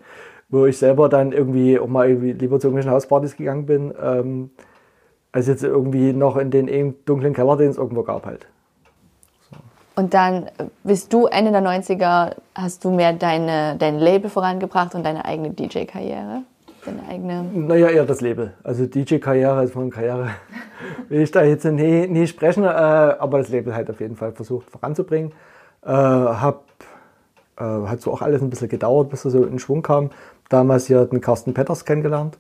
wo ich selber dann irgendwie auch mal irgendwie lieber zu irgendwelchen Hauspartys gegangen bin. Ähm, als jetzt irgendwie noch in den dunklen Keller, den es irgendwo gab halt. So. Und dann bist du Ende der 90er, hast du mehr deine, dein Label vorangebracht und deine eigene DJ-Karriere? Deine eigene? Naja, eher das Label. Also DJ-Karriere, also von Karriere will ich da jetzt nie, nie sprechen, äh, aber das Label halt auf jeden Fall versucht voranzubringen. Äh, hab, äh, hat so auch alles ein bisschen gedauert, bis er so in Schwung kam. Damals hier den Carsten Petters kennengelernt.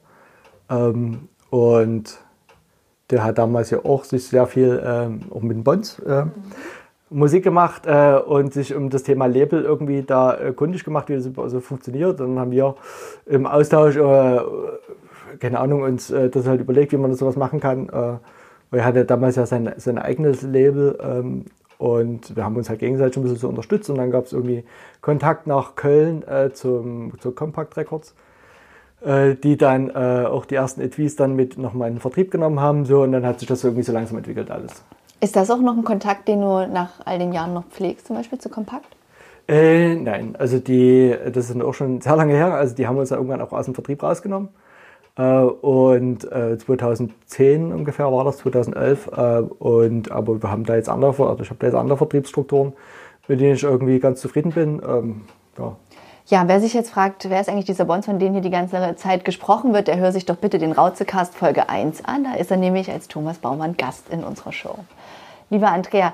Ähm, und der hat damals ja auch sich sehr viel ähm, auch mit den Bonds äh, mhm. Musik gemacht äh, und sich um das Thema Label irgendwie da äh, kundig gemacht, wie das so funktioniert. Dann haben wir im Austausch, äh, keine Ahnung, uns äh, das halt überlegt, wie man das sowas machen kann. Äh, er hatte damals ja sein, sein eigenes Label ähm, und wir haben uns halt gegenseitig ein bisschen so unterstützt und dann gab es irgendwie Kontakt nach Köln äh, zum, zu Compact Records. Die dann auch die ersten Etuis dann mit nochmal in den Vertrieb genommen haben. So, und dann hat sich das irgendwie so langsam entwickelt alles. Ist das auch noch ein Kontakt, den du nach all den Jahren noch pflegst, zum Beispiel zu Kompakt? Äh, nein, also die, das ist auch schon sehr lange her. Also die haben uns ja irgendwann auch aus dem Vertrieb rausgenommen. Äh, und 2010 äh, ungefähr war das, 2011. Äh, und, aber wir haben da jetzt andere, also ich habe da jetzt andere Vertriebsstrukturen, mit denen ich irgendwie ganz zufrieden bin. Ähm, ja, ja, wer sich jetzt fragt, wer ist eigentlich dieser Bons, von dem hier die ganze Zeit gesprochen wird, der hört sich doch bitte den Rauzecast Folge 1 an. Da ist er nämlich als Thomas Baumann Gast in unserer Show. Lieber Andrea,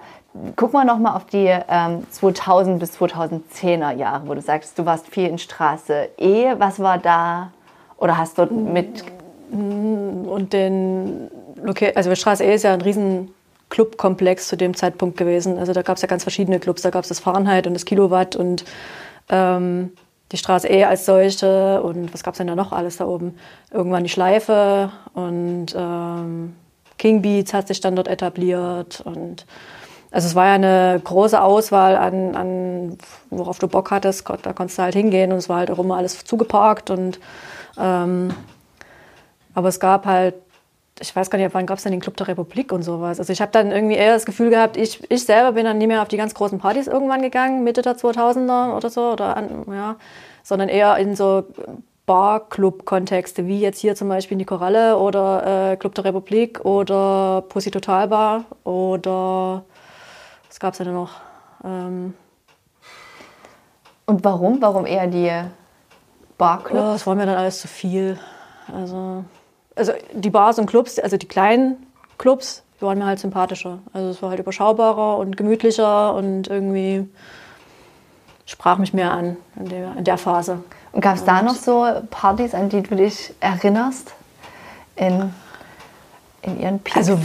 gucken wir nochmal auf die ähm, 2000 bis 2010er Jahre, wo du sagst, du warst viel in Straße E. Was war da? Oder hast du mit... Und den... Okay, also Straße E ist ja ein riesen Clubkomplex zu dem Zeitpunkt gewesen. Also da gab es ja ganz verschiedene Clubs. Da gab es das Fahrenheit und das Kilowatt und ähm, die Straße E als solche und was gab es denn da noch alles da oben? Irgendwann die Schleife und ähm, King Beats hat sich dann dort etabliert und also es war ja eine große Auswahl an, an worauf du Bock hattest, da konntest du halt hingehen und es war halt auch immer alles zugeparkt und ähm, aber es gab halt ich weiß gar nicht, wann gab es denn den Club der Republik und sowas. Also ich habe dann irgendwie eher das Gefühl gehabt, ich, ich selber bin dann nie mehr auf die ganz großen Partys irgendwann gegangen, Mitte der 2000er oder so, oder an, ja, sondern eher in so Bar-Club-Kontexte, wie jetzt hier zum Beispiel in die Koralle oder äh, Club der Republik oder Pussy Total Bar oder was gab es denn noch? Ähm, Und warum? Warum eher die Bar-Clubs? Oh, das war mir dann alles zu viel. Also, also die Bars und Clubs, also die kleinen Clubs, die waren mir halt sympathischer. Also es war halt überschaubarer und gemütlicher und irgendwie sprach mich mehr an in der, in der Phase. Gab es da noch so Partys, an die du dich erinnerst? In, in ihren Peaks? Also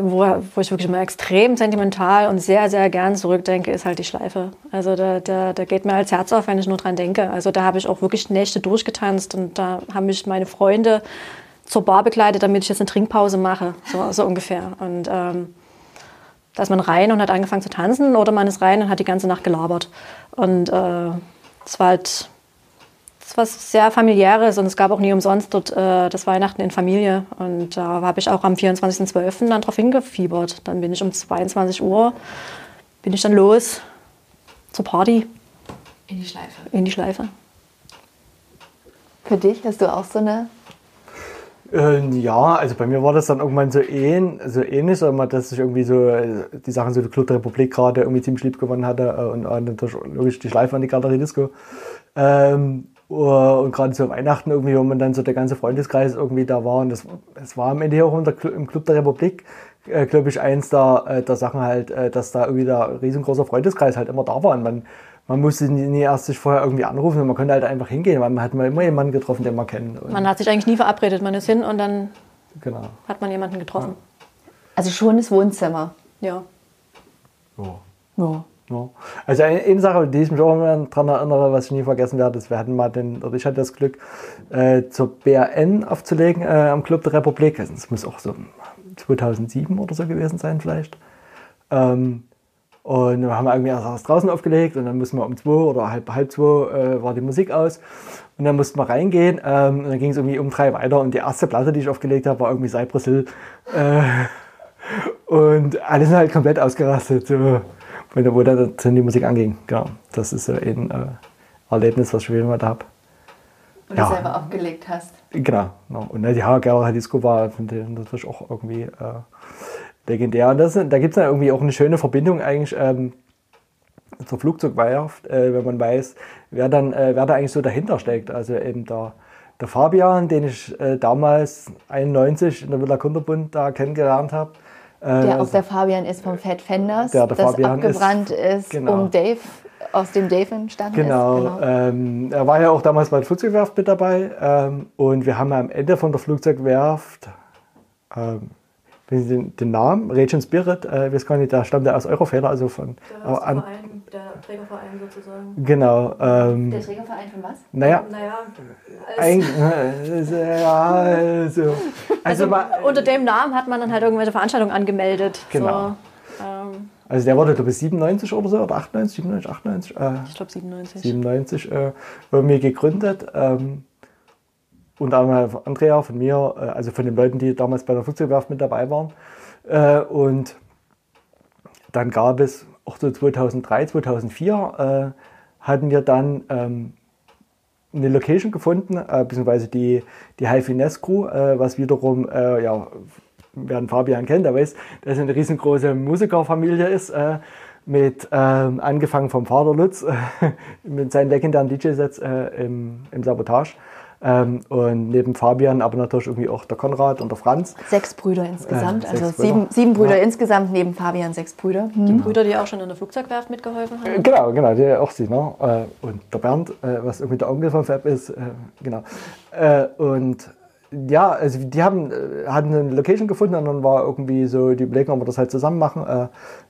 wo, wo ich wirklich immer extrem sentimental und sehr, sehr gern zurückdenke, ist halt die Schleife. Also da, da, da geht mir als Herz auf, wenn ich nur dran denke. Also da habe ich auch wirklich Nächte durchgetanzt und da haben mich meine Freunde zur Bar begleitet, damit ich jetzt eine Trinkpause mache, so, so ungefähr. Und ähm, da ist man rein und hat angefangen zu tanzen oder man ist rein und hat die ganze Nacht gelabert. Und äh, es war halt es was sehr familiäres und es gab auch nie umsonst dort äh, das Weihnachten in Familie. Und da habe ich auch am 24.12. dann drauf hingefiebert. Dann bin ich um 22 Uhr, bin ich dann los zur Party. In die Schleife. In die Schleife. Für dich hast du auch so eine äh, ja, also bei mir war das dann irgendwann so, ähn, so ähnlich, dass ich irgendwie so äh, die Sachen so die Club der Republik gerade irgendwie ziemlich lieb gewonnen hatte äh, und, und natürlich logisch die Schleife an die Galerie Disco. Ähm, und gerade so Weihnachten irgendwie, wo man dann so der ganze Freundeskreis irgendwie da war und das, das war am Ende auch im Club der Republik, äh, glaube ich, eins der, äh, der Sachen halt, äh, dass da irgendwie der riesengroßer Freundeskreis halt immer da war und man man musste nie erst sich vorher irgendwie anrufen und man konnte halt einfach hingehen, weil man hat immer jemanden getroffen, den man kennt. Und man hat sich eigentlich nie verabredet, man ist hin und dann genau. hat man jemanden getroffen. Ja. Also schon das Wohnzimmer. Ja. Ja. ja. Ja. Also eine, Sache, die ich mich auch daran erinnere, was ich nie vergessen werde, ist, wir hatten mal den, oder ich hatte das Glück, äh, zur BRN aufzulegen äh, am Club der Republik. Also das muss auch so 2007 oder so gewesen sein vielleicht. Ähm, und dann haben wir irgendwie erst draußen aufgelegt und dann mussten wir um zwei oder halb, halb zwei äh, war die Musik aus. Und dann mussten wir reingehen ähm, und dann ging es irgendwie um drei weiter. Und die erste Platte, die ich aufgelegt habe, war irgendwie Cypress Hill. Äh, und alle sind halt komplett ausgerastet, so, wo dann die Musik anging. Genau, das ist so ein äh, Erlebnis, was ich wieder mal da habe. Und ja. du selber aufgelegt hast. Genau. genau. Und die Hager Disco war natürlich auch irgendwie äh, legendär. Und das, da gibt es dann irgendwie auch eine schöne Verbindung eigentlich ähm, zur Flugzeugwerft, äh, wenn man weiß, wer dann, äh, wer da eigentlich so dahinter steckt. Also eben der, der Fabian, den ich äh, damals 91 in der Villa Kunterbund da kennengelernt habe. Äh, der auch der Fabian ist vom Fat Fenders, der, der das Fabian abgebrannt ist, ist genau. um Dave aus dem Dave entstanden genau, ist. Genau. Ähm, er war ja auch damals bei der Flugzeugwerft mit dabei. Ähm, und wir haben am Ende von der Flugzeugwerft, ähm, den, den Namen, Raging Spirit, äh, weiß gar nicht, da stammt er aus Eurofeder, also von. Der, äh, an, der Trägerverein sozusagen. Genau. Ähm, der Trägerverein von was? Naja. naja ein, äh, ja, also, also, also unter dem Namen hat man dann halt irgendwelche Veranstaltungen angemeldet. Genau. So, ähm, also der wurde, glaube ich, 97 oder so, oder 98, 97, 98? Äh, ich glaube 97. 97 äh, irgendwie gegründet. Ähm, unter anderem Andrea von mir, äh, also von den Leuten, die damals bei der Flugzeugwerft mit dabei waren. Äh, und dann gab es auch so 2003, 2004 äh, hatten wir dann ähm, eine Location gefunden, beziehungsweise die, die High Finesse Crew, was wiederum, ja, wer den Fabian kennt, der weiß, dass es eine riesengroße Musikerfamilie ist mit ähm, angefangen vom Vater Lutz mit seinen legendären DJ-Sets äh, im, im Sabotage ähm, und neben Fabian aber natürlich irgendwie auch der Konrad und der Franz. Sechs Brüder insgesamt, äh, also sieben, sieben Brüder ja. insgesamt, neben Fabian sechs Brüder. Mhm. Die Brüder, die auch schon in der Flugzeugwerft mitgeholfen haben. Äh, genau, genau, die auch sie. Ne? Äh, und der Bernd, äh, was irgendwie der Onkel von Fab ist, äh, genau. Äh, und ja, also die haben, hatten eine Location gefunden und dann war irgendwie so die Überlegung, ob wir das halt zusammen machen. Äh,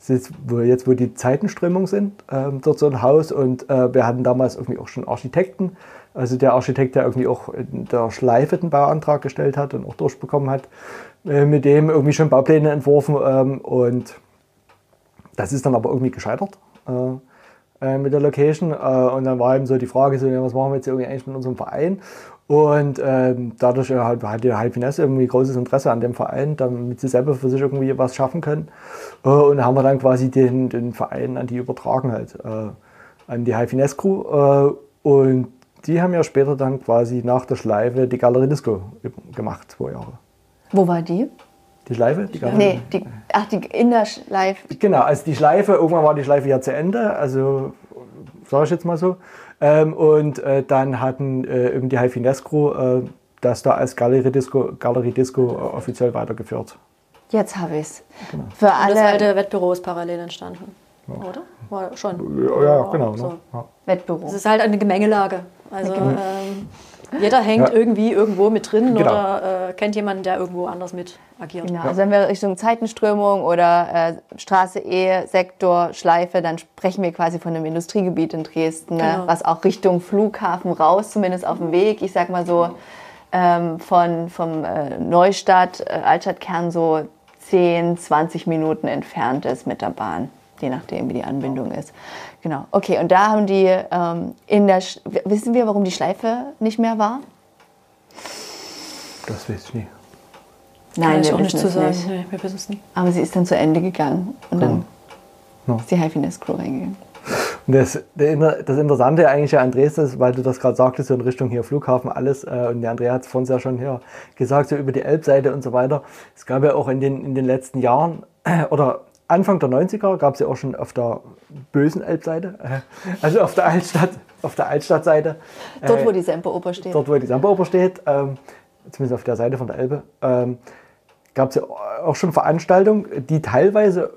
jetzt, wo, jetzt, wo die Zeitenströmungen sind, äh, dort so ein Haus und äh, wir hatten damals irgendwie auch schon Architekten also der Architekt, der irgendwie auch der Schleife den Bauantrag gestellt hat und auch durchbekommen hat, äh, mit dem irgendwie schon Baupläne entworfen ähm, und das ist dann aber irgendwie gescheitert äh, äh, mit der Location und dann war eben so die Frage, so, was machen wir jetzt irgendwie eigentlich mit unserem Verein und ähm, dadurch hat, die Halbfinesse irgendwie großes Interesse an dem Verein, damit sie selber für sich irgendwie was schaffen können. Äh, und haben wir dann quasi den, den Verein an die übertragen halt, äh, an die Halbfinesse Crew. Äh, und die haben ja später dann quasi nach der Schleife die Galerie Disco gemacht, zwei Jahre. Wo war die? Die Schleife? Die Galerie? Nee, die, ach, die in der Schleife. Genau, also die Schleife, irgendwann war die Schleife ja zu Ende, also sage ich jetzt mal so. Ähm, und äh, dann hatten äh, eben die Haifinesco äh, das da als Galerie Disco, Galerie Disco äh, offiziell weitergeführt. Jetzt habe ich es. Genau. Für alle. Das alte Wettbüro ist parallel entstanden, ja. oder? War schon. Ja, ja genau. So. Ne? Ja. Wettbüro. Es ist halt eine Gemengelage. Also ähm, jeder hängt irgendwie irgendwo mit drin genau. oder äh, kennt jemanden, der irgendwo anders mit agiert. Genau. Also wenn wir Richtung Zeitenströmung oder äh, Straße E, Sektor, Schleife, dann sprechen wir quasi von einem Industriegebiet in Dresden, ne? genau. ne? was auch Richtung Flughafen raus, zumindest auf dem Weg. Ich sag mal so ähm, von vom äh, Neustadt, äh, Altstadtkern so 10, 20 Minuten entfernt ist mit der Bahn, je nachdem, wie die Anbindung ist. Genau. Okay, und da haben die ähm, in der. Sch wissen wir, warum die Schleife nicht mehr war? Das weiß ich nicht. Nein, wir auch nicht zu sagen. Nicht. Nee, wir wissen es nicht. Aber sie ist dann zu Ende gegangen und dann ja. ist die Happiness Crew reingegangen. Und das, das Interessante eigentlich an Dresden ist, weil du das gerade sagtest, so in Richtung hier Flughafen, alles, äh, und der Andrea hat es vorhin ja schon hier gesagt, so über die Elbseite und so weiter. Es gab ja auch in den, in den letzten Jahren, äh, oder Anfang der 90er gab es ja auch schon auf der bösen Elbseite, äh, also auf der Altstadt, auf der Altstadtseite. Dort, wo die Semperoper steht. Dort, wo die Semperoper steht, ähm, zumindest auf der Seite von der Elbe, ähm, gab es ja auch schon Veranstaltungen, die teilweise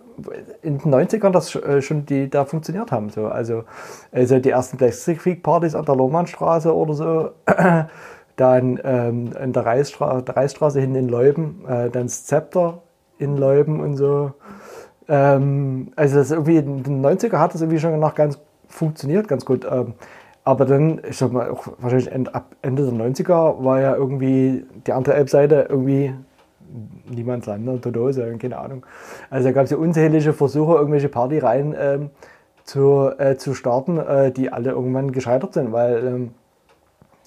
in den 90ern das äh, schon die da funktioniert haben. So. Also, also die ersten Plastic-Partys an der Lohmannstraße oder so. dann ähm, in der, Reisstraße, der Reisstraße hinten in Leuben, äh, dann das Zepter in Leuben und so. Ähm, also das irgendwie in den 90er hat das irgendwie schon noch ganz funktioniert, ganz gut. Ähm, aber dann, ich sag mal, auch wahrscheinlich Ende, ab Ende der 90er war ja irgendwie die andere Elbseite irgendwie Niemandsland, ne? Todose, keine Ahnung. Also da gab es ja unzählige Versuche, irgendwelche Partyreihen ähm, zu, äh, zu starten, äh, die alle irgendwann gescheitert sind, weil ähm,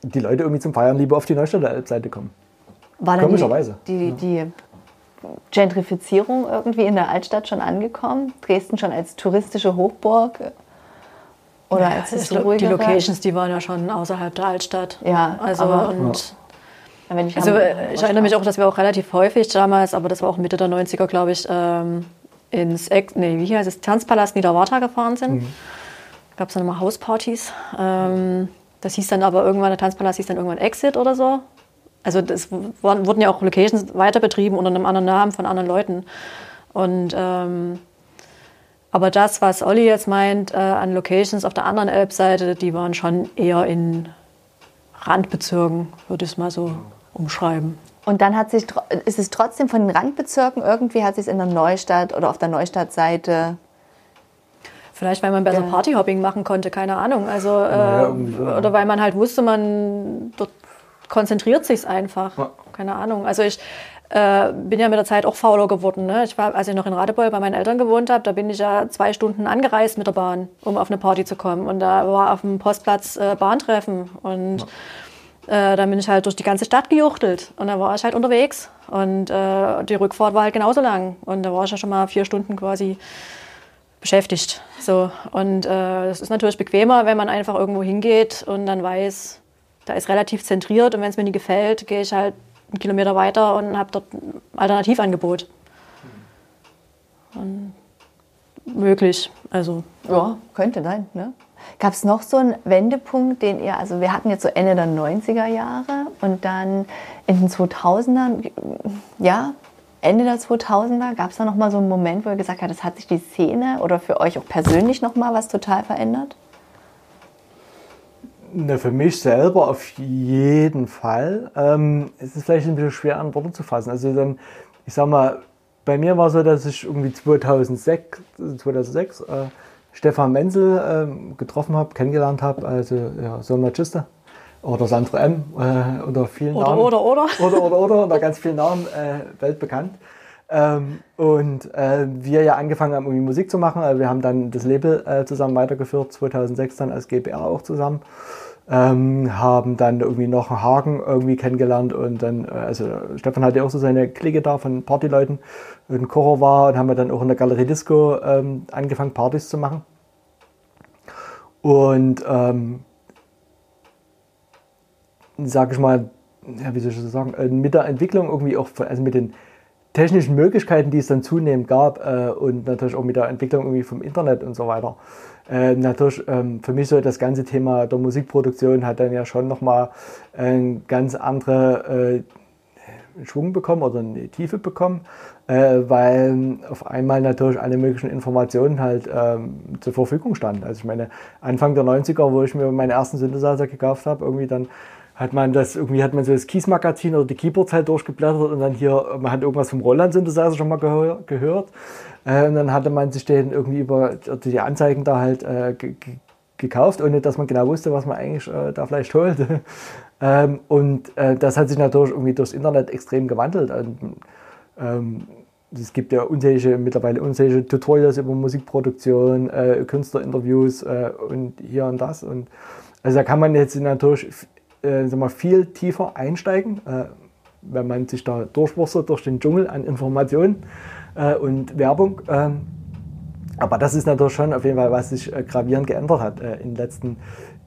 die Leute irgendwie zum Feiern lieber auf die Neustädter Elbseite kommen. War Komischerweise. Die, die, ja. die Gentrifizierung irgendwie in der Altstadt schon angekommen? Dresden schon als touristische Hochburg? Oder ja, als es so Die Locations, die waren ja schon außerhalb der Altstadt. Ja, also und wenn ich also äh, ich erinnere mich auch, dass wir auch relativ häufig damals, aber das war auch Mitte der 90er, glaube ich, ähm, ins Ex nee, wie heißt es, Tanzpalast Niederwarta gefahren sind. Mhm. Gab es dann immer Hauspartys. Ähm, das hieß dann aber irgendwann, der Tanzpalast hieß dann irgendwann Exit oder so. Also das waren, wurden ja auch Locations weiter betrieben unter einem anderen Namen von anderen Leuten. Und ähm, aber das, was Olli jetzt meint, äh, an Locations auf der anderen Elbseite, die waren schon eher in Randbezirken, würde ich es mal so umschreiben. Und dann hat sich, ist es trotzdem von den Randbezirken irgendwie, hat sich in der Neustadt oder auf der Neustadtseite Vielleicht, weil man besser ja. Partyhopping machen konnte, keine Ahnung. Also, äh, ja, oder weil man halt wusste, man dort konzentriert sich einfach. Ja. Keine Ahnung. Also ich äh, bin ja mit der Zeit auch fauler geworden. Ne? Ich war, als ich noch in Radebeul bei meinen Eltern gewohnt habe, da bin ich ja zwei Stunden angereist mit der Bahn, um auf eine Party zu kommen. Und da war auf dem Postplatz äh, Bahntreffen. Und äh, dann bin ich halt durch die ganze Stadt gejuchtelt und dann war ich halt unterwegs und äh, die Rückfahrt war halt genauso lang und da war ich ja schon mal vier Stunden quasi beschäftigt. So und äh, das ist natürlich bequemer, wenn man einfach irgendwo hingeht und dann weiß, da ist relativ zentriert und wenn es mir nicht gefällt, gehe ich halt einen Kilometer weiter und habe dort ein Alternativangebot. Und möglich, also ja, könnte sein, ne? Gab es noch so einen Wendepunkt, den ihr, also wir hatten jetzt so Ende der 90er Jahre und dann in den 2000ern, ja, Ende der 2000er, gab es da noch mal so einen Moment, wo ihr gesagt habt, das hat sich die Szene oder für euch auch persönlich noch mal was total verändert? Na, für mich selber auf jeden Fall. Ähm, es ist vielleicht ein bisschen schwer an Worte zu fassen. Also dann, ich sag mal, bei mir war es so, dass ich irgendwie 2006, 2006 äh, Stefan Menzel äh, getroffen habe, kennengelernt habe, also ja, so ein Magista oder Sandro M. Äh, unter vielen oder, Namen. Oder, oder, oder. Oder, oder, unter ganz vielen Namen äh, weltbekannt. Ähm, und äh, wir ja angefangen haben, irgendwie Musik zu machen. Also wir haben dann das Label äh, zusammen weitergeführt, 2006 dann als GBR auch zusammen. Ähm, haben dann irgendwie noch einen Hagen irgendwie kennengelernt und dann, äh, also Stefan hatte auch so seine Clique da von Partyleuten Kocher war und haben wir dann auch in der Galerie Disco ähm, angefangen Partys zu machen. Und ähm, sage ich mal, ja, wie soll ich das sagen, äh, mit der Entwicklung irgendwie auch, also mit den technischen Möglichkeiten, die es dann zunehmend gab äh, und natürlich auch mit der Entwicklung irgendwie vom Internet und so weiter. Äh, natürlich ähm, für mich so das ganze Thema der Musikproduktion hat dann ja schon nochmal einen ganz andere äh, Schwung bekommen oder eine Tiefe bekommen, äh, weil auf einmal natürlich alle möglichen Informationen halt ähm, zur Verfügung standen. Also ich meine, Anfang der 90er, wo ich mir meinen ersten Synthesizer gekauft habe, irgendwie dann hat man das irgendwie hat man so das Kies-Magazin oder die Keyboards halt durchgeblättert und dann hier, man hat irgendwas vom Roland Synthesizer schon mal gehör, gehört. Äh, und dann hatte man sich den irgendwie über die Anzeigen da halt äh, gekauft, ohne dass man genau wusste, was man eigentlich äh, da vielleicht holt. ähm, und äh, das hat sich natürlich irgendwie durchs Internet extrem gewandelt. Und, ähm, es gibt ja unzählige, mittlerweile unzählige Tutorials über Musikproduktion, äh, Künstlerinterviews äh, und hier und das. Und also da kann man jetzt natürlich äh, mal, viel tiefer einsteigen, äh, wenn man sich da durchwurstet durch den Dschungel an Informationen äh, und Werbung. Ähm, aber das ist natürlich schon auf jeden Fall, was sich äh, gravierend geändert hat äh, in den letzten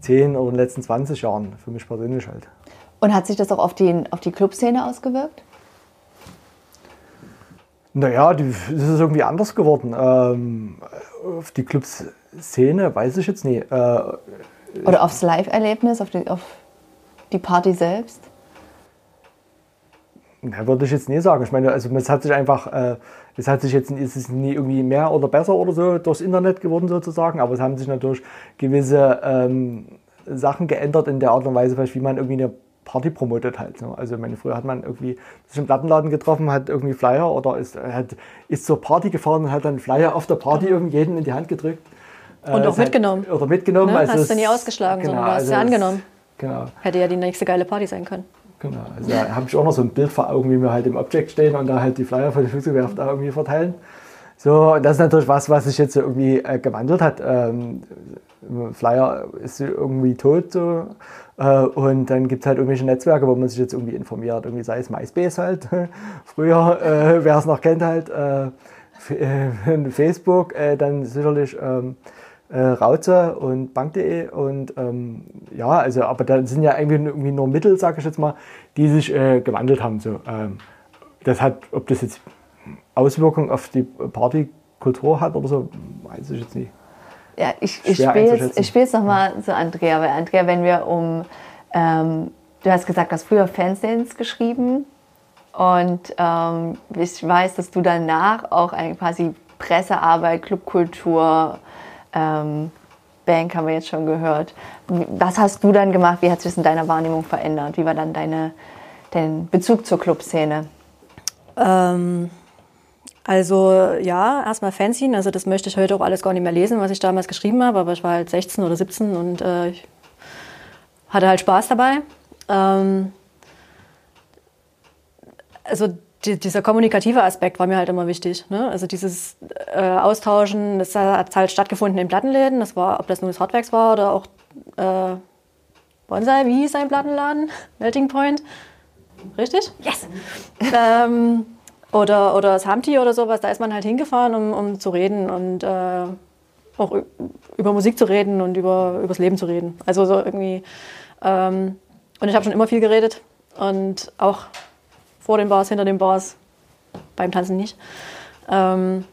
10 oder den letzten 20 Jahren, für mich persönlich halt. Und hat sich das auch auf die, auf die Clubszene ausgewirkt? Naja, die, das ist irgendwie anders geworden. Ähm, auf die Clubszene weiß ich jetzt nicht. Äh, Oder aufs Live-Erlebnis, auf, die, auf die Party selbst? Na, würde ich jetzt nie sagen. Ich meine, also es hat sich einfach, äh, es hat sich jetzt, ist es nie irgendwie mehr oder besser oder so durchs Internet geworden sozusagen, aber es haben sich natürlich gewisse ähm, Sachen geändert in der Art und Weise, wie man irgendwie eine Party promotet halt. Ne? Also meine, früher hat man irgendwie sich im Plattenladen getroffen, hat irgendwie Flyer oder ist, hat, ist zur Party gefahren und hat dann Flyer auf der Party irgendwie jedem in die Hand gedrückt. Und äh, auch mitgenommen. Hat, oder mitgenommen. Ne? Also hast du nie ausgeschlagen, genau, sondern du hast also ja angenommen. Genau. Hätte ja die nächste geile Party sein können. Genau. Also da habe ich auch noch so ein Bild vor Augen, wie wir halt im Objekt stehen und da halt die Flyer von der Flugzeugwerft da irgendwie verteilen. So, und das ist natürlich was, was sich jetzt irgendwie äh, gewandelt hat. Ähm, Flyer ist irgendwie tot so. Äh, und dann gibt es halt irgendwelche Netzwerke, wo man sich jetzt irgendwie informiert. Irgendwie sei es MySpace halt. Früher, äh, wer es noch kennt halt, äh, äh Facebook, äh, dann sicherlich ähm, äh, Rauze und Bank.de und ähm, ja, also aber da sind ja irgendwie nur Mittel, sage ich jetzt mal, die sich äh, gewandelt haben. So, ähm, das hat, ob das jetzt Auswirkungen auf die Partykultur hat oder so, weiß ich jetzt nicht. Ja, ich, ich spiele es nochmal zu Andrea, weil Andrea, wenn wir um, ähm, du hast gesagt, du hast früher Fanzines geschrieben und ähm, ich weiß, dass du danach auch eine quasi Pressearbeit, Clubkultur, ähm, Bank haben wir jetzt schon gehört. Was hast du dann gemacht? Wie hat sich das in deiner Wahrnehmung verändert? Wie war dann deine, dein Bezug zur Clubszene? Ähm, also ja, erstmal Fanzine. Also das möchte ich heute auch alles gar nicht mehr lesen, was ich damals geschrieben habe. Aber ich war halt 16 oder 17 und äh, ich hatte halt Spaß dabei. Ähm, also die, dieser kommunikative Aspekt war mir halt immer wichtig. Ne? Also dieses äh, Austauschen, das hat halt stattgefunden in Plattenläden. Das war, ob das nun das Hardwerks war oder auch äh, Bonsai, wie hieß ein Plattenladen? Melting Point. Richtig? Yes! ähm, oder, oder das Hamti oder sowas, da ist man halt hingefahren, um, um zu reden und äh, auch über Musik zu reden und über das Leben zu reden. Also so irgendwie. Ähm, und ich habe schon immer viel geredet und auch vor den Bars, hinter den Bars, beim Tanzen nicht. Ähm,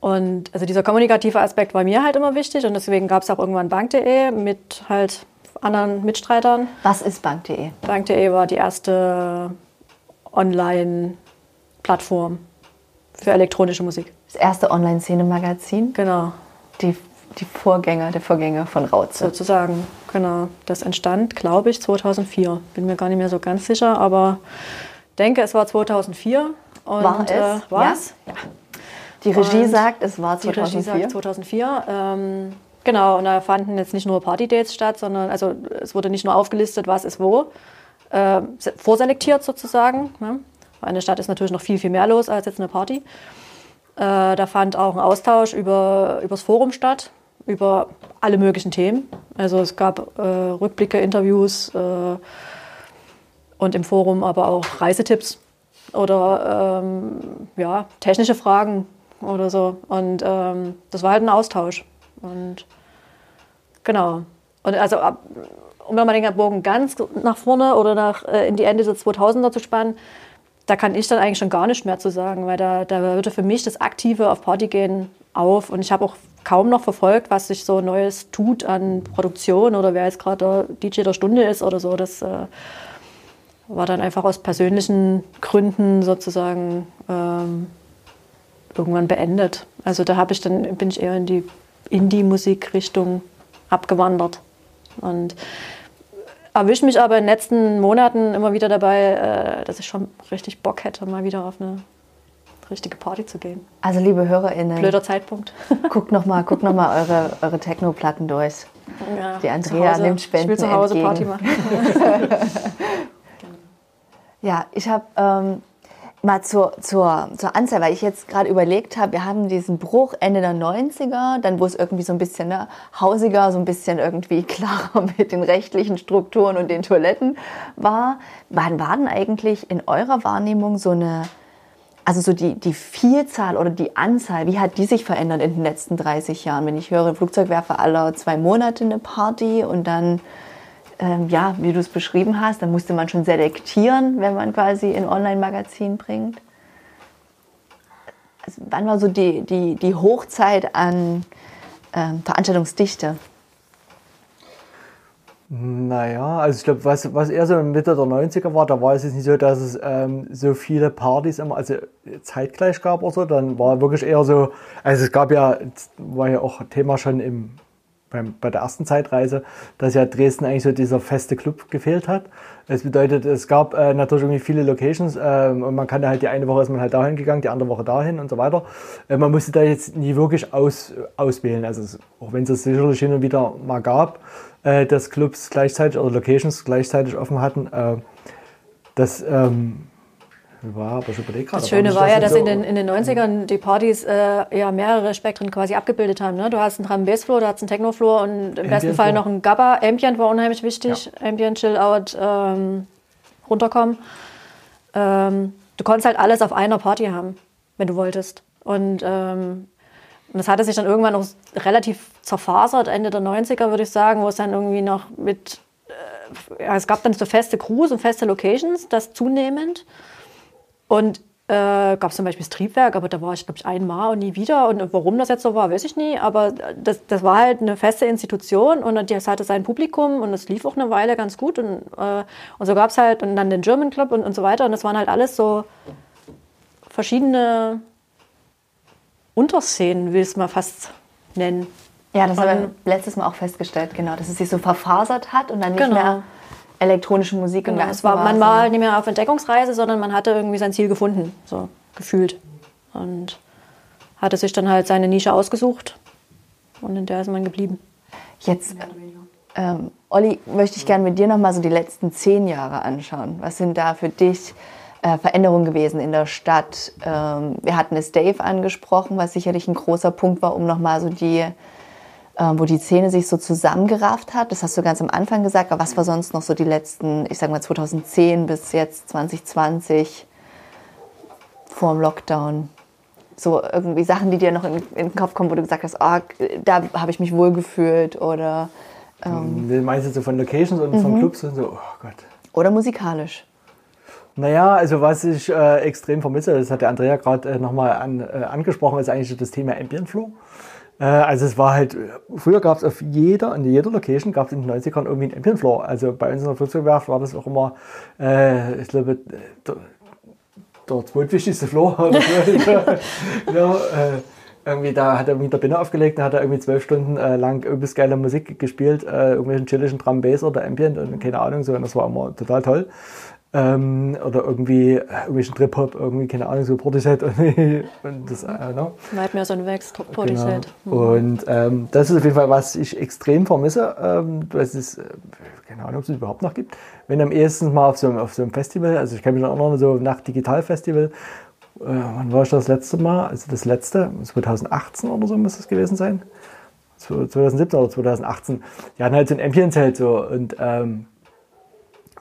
und also dieser kommunikative Aspekt war mir halt immer wichtig und deswegen gab es auch irgendwann Bank.de mit halt anderen Mitstreitern. Was ist Bank.de? Bank.de war die erste Online-Plattform für elektronische Musik. Das erste Online-Szene-Magazin? Genau. Die, die Vorgänger, der Vorgänger von Rauze. Sozusagen, genau. Das entstand, glaube ich, 2004. Bin mir gar nicht mehr so ganz sicher, aber denke, es war 2004. Und, war es? Äh, war es? Ja. Die Regie und sagt, es war 2004. Die Regie sagt 2004. Ähm, genau, und da fanden jetzt nicht nur Party-Dates statt, sondern also es wurde nicht nur aufgelistet, was ist wo, äh, vorselektiert sozusagen. Ne? Eine Stadt ist natürlich noch viel, viel mehr los als jetzt eine Party. Äh, da fand auch ein Austausch über, das Forum statt, über alle möglichen Themen. Also es gab äh, Rückblicke, Interviews, äh, und im Forum aber auch Reisetipps oder ähm, ja, technische Fragen oder so. Und ähm, das war halt ein Austausch. Und genau. Und also um mal den Bogen ganz nach vorne oder nach, äh, in die Ende der 2000er zu spannen, da kann ich dann eigentlich schon gar nicht mehr zu sagen, weil da, da würde für mich das aktive auf Party gehen auf. Und ich habe auch kaum noch verfolgt, was sich so Neues tut an Produktion oder wer jetzt gerade der DJ der Stunde ist oder so. Das äh, war dann einfach aus persönlichen Gründen sozusagen ähm, irgendwann beendet. Also da habe ich dann bin ich eher in die Indie-Musik-Richtung abgewandert und erwische mich aber in den letzten Monaten immer wieder dabei, äh, dass ich schon richtig Bock hätte, mal wieder auf eine richtige Party zu gehen. Also liebe HörerInnen. Blöder Zeitpunkt. guckt nochmal guck noch mal eure, eure Techno-Platten durch. Ja, Die Andrea nimmt Spenden Ich will zu Hause entgegen. Party machen. ja, ich habe ähm, mal zur, zur, zur Anzahl, weil ich jetzt gerade überlegt habe, wir haben diesen Bruch Ende der 90er, dann wo es irgendwie so ein bisschen ne, hausiger, so ein bisschen irgendwie klarer mit den rechtlichen Strukturen und den Toiletten war. Wann war denn eigentlich in eurer Wahrnehmung so eine also so die, die Vielzahl oder die Anzahl, wie hat die sich verändert in den letzten 30 Jahren? Wenn ich höre, Flugzeugwerfer alle zwei Monate eine Party und dann, ähm, ja, wie du es beschrieben hast, dann musste man schon selektieren, wenn man quasi ein Online-Magazin bringt. Also wann war so die, die, die Hochzeit an ähm, Veranstaltungsdichte? Naja, also ich glaube, was, was eher so Mitte der 90er war, da war es jetzt nicht so, dass es ähm, so viele Partys immer, also zeitgleich gab oder so, dann war wirklich eher so, also es gab ja, war ja auch Thema schon im, beim, bei der ersten Zeitreise, dass ja Dresden eigentlich so dieser feste Club gefehlt hat. Das bedeutet, es gab äh, natürlich irgendwie viele Locations äh, und man kann halt die eine Woche ist man halt dahin gegangen, die andere Woche dahin und so weiter. Äh, man musste da jetzt nie wirklich aus, auswählen, also es, auch wenn es das sicherlich hin und wieder mal gab, äh, dass Clubs gleichzeitig oder Locations gleichzeitig offen hatten. Äh, das ähm, war aber schon überlegt Das Schöne war ja, dass so in, den, in den 90ern die Partys äh, ja mehrere Spektren quasi abgebildet haben. Ne? Du hast einen Drum Bass Floor, du hast einen Techno Floor und im Ambient besten Fall noch einen Gabba. Ambient war unheimlich wichtig. Ja. Ambient, Chill Out, ähm, runterkommen. Ähm, du konntest halt alles auf einer Party haben, wenn du wolltest. Und ähm, und das hatte sich dann irgendwann auch relativ zerfasert, Ende der 90er würde ich sagen, wo es dann irgendwie noch mit, äh, ja, es gab dann so feste Crews und feste Locations, das zunehmend. Und äh, gab es zum Beispiel das Triebwerk, aber da war ich, glaube ich, einmal und nie wieder. Und warum das jetzt so war, weiß ich nie. Aber das, das war halt eine feste Institution und das hatte sein Publikum und das lief auch eine Weile ganz gut. Und, äh, und so gab es halt und dann den German Club und, und so weiter. Und das waren halt alles so verschiedene Unterszenen, will ich es mal fast nennen. Ja, das haben wir letztes Mal auch festgestellt, genau, dass es sich so verfasert hat und dann nicht genau. mehr elektronische Musik genau. Es war, man war nicht mehr auf Entdeckungsreise, sondern man hatte irgendwie sein Ziel gefunden, so gefühlt. Und hatte sich dann halt seine Nische ausgesucht und in der ist man geblieben. Jetzt, ähm, Olli, möchte ich gerne mit dir nochmal so die letzten zehn Jahre anschauen. Was sind da für dich äh, Veränderungen gewesen in der Stadt. Ähm, wir hatten es Dave angesprochen, was sicherlich ein großer Punkt war, um nochmal so die, wo die Szene sich so zusammengerafft hat. Das hast du ganz am Anfang gesagt, aber was war sonst noch so die letzten, ich sag mal 2010 bis jetzt 2020 vor dem Lockdown? So irgendwie Sachen, die dir noch in, in den Kopf kommen, wo du gesagt hast, oh, da habe ich mich wohlgefühlt oder. Ähm, hm, Meinst du so von Locations und von mhm. Clubs und so? Oh Gott. Oder musikalisch? Naja, also was ich äh, extrem vermisse, das hat der Andrea gerade äh, nochmal an, äh, angesprochen, ist eigentlich das Thema Ambient Flow. Äh, also es war halt, früher gab es auf jeder, in jeder Location gab es in den 90ern irgendwie einen Ambient Floor. Also bei uns in der Flugzeugwerft war das auch immer, äh, ich glaube, der, der zweitwichtigste Floor. ja, äh, irgendwie da hat er irgendwie der Binne aufgelegt, da hat er irgendwie zwölf Stunden äh, lang übelst geile Musik gespielt, äh, irgendwelchen chillischen Drum Bass oder Ambient und keine Ahnung so und das war immer total toll ähm, oder irgendwie äh, irgendwelchen Trip-Hop, irgendwie, keine Ahnung, so Portishead und das, äh, mehr so ein Wex, Portishead. Genau. Mhm. Und ähm, das ist auf jeden Fall, was ich extrem vermisse, ähm, das ist, äh, keine Ahnung, ob es es überhaupt noch gibt, wenn am ehesten mal auf so, auf so einem Festival, also ich kann mich noch erinnern, so nach Digital-Festival, äh, wann war ich das letzte Mal? Also das letzte, 2018 oder so muss das gewesen sein. 2017 oder 2018. Die hatten halt so ein Ambience-Zelt so und ähm,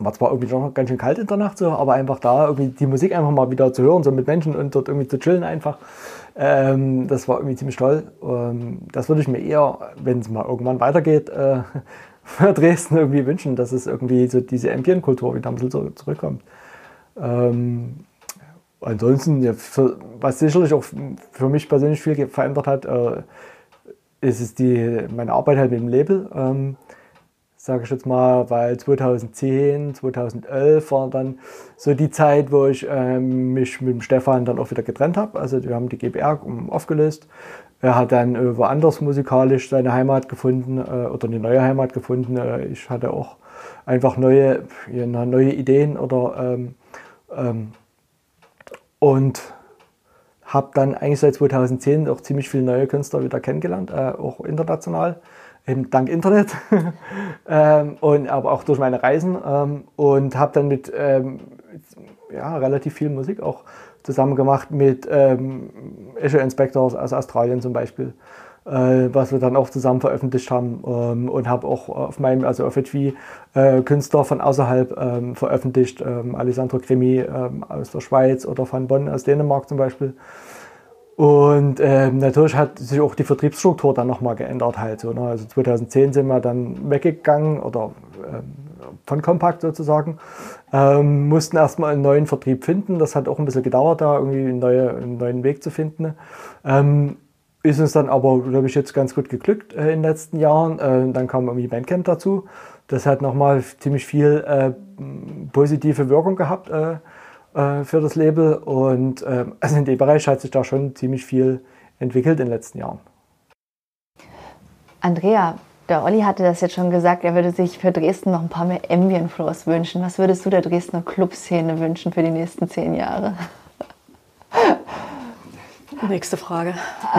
war zwar irgendwie noch ganz schön kalt in der Nacht so, aber einfach da irgendwie die Musik einfach mal wieder zu hören, so mit Menschen und dort irgendwie zu chillen einfach. Ähm, das war irgendwie ziemlich toll. Ähm, das würde ich mir eher, wenn es mal irgendwann weitergeht, äh, für Dresden irgendwie wünschen, dass es irgendwie so diese Ambientkultur wieder ein bisschen zurückkommt. Ähm, ansonsten, ja, für, was sicherlich auch für mich persönlich viel verändert hat, äh, ist es die, meine Arbeit halt mit dem Label. Sage ich jetzt mal, weil 2010, 2011 war dann so die Zeit, wo ich ähm, mich mit dem Stefan dann auch wieder getrennt habe. Also wir haben die GBR aufgelöst. Er hat dann äh, woanders musikalisch seine Heimat gefunden äh, oder eine neue Heimat gefunden. Äh, ich hatte auch einfach neue, neue Ideen oder ähm, ähm, und habe dann eigentlich seit 2010 auch ziemlich viele neue Künstler wieder kennengelernt, äh, auch international eben dank Internet ähm, und aber auch durch meine Reisen ähm, und habe dann mit ähm, ja, relativ viel Musik auch zusammen gemacht mit ähm, Azure Inspectors aus Australien zum Beispiel, äh, was wir dann auch zusammen veröffentlicht haben ähm, und habe auch auf meinem, also auf HV, äh, Künstler von außerhalb veröffentlicht, Alessandro Cremi aus der Schweiz oder von Bonn aus Dänemark zum Beispiel. Und ähm, natürlich hat sich auch die Vertriebsstruktur dann nochmal geändert halt. So, ne? Also 2010 sind wir dann weggegangen oder ähm, von Compact sozusagen. Ähm, mussten erstmal einen neuen Vertrieb finden. Das hat auch ein bisschen gedauert, da irgendwie einen, neue, einen neuen Weg zu finden. Ähm, ist uns dann aber, glaube ich, jetzt ganz gut geglückt äh, in den letzten Jahren. Äh, dann kam irgendwie Bandcamp dazu. Das hat nochmal ziemlich viel äh, positive Wirkung gehabt äh, für das Label. Und äh, also in dem Bereich hat sich da schon ziemlich viel entwickelt in den letzten Jahren. Andrea, der Olli hatte das jetzt schon gesagt, er würde sich für Dresden noch ein paar mehr Ambient Floors wünschen. Was würdest du der Dresdner Clubszene wünschen für die nächsten zehn Jahre? Nächste Frage.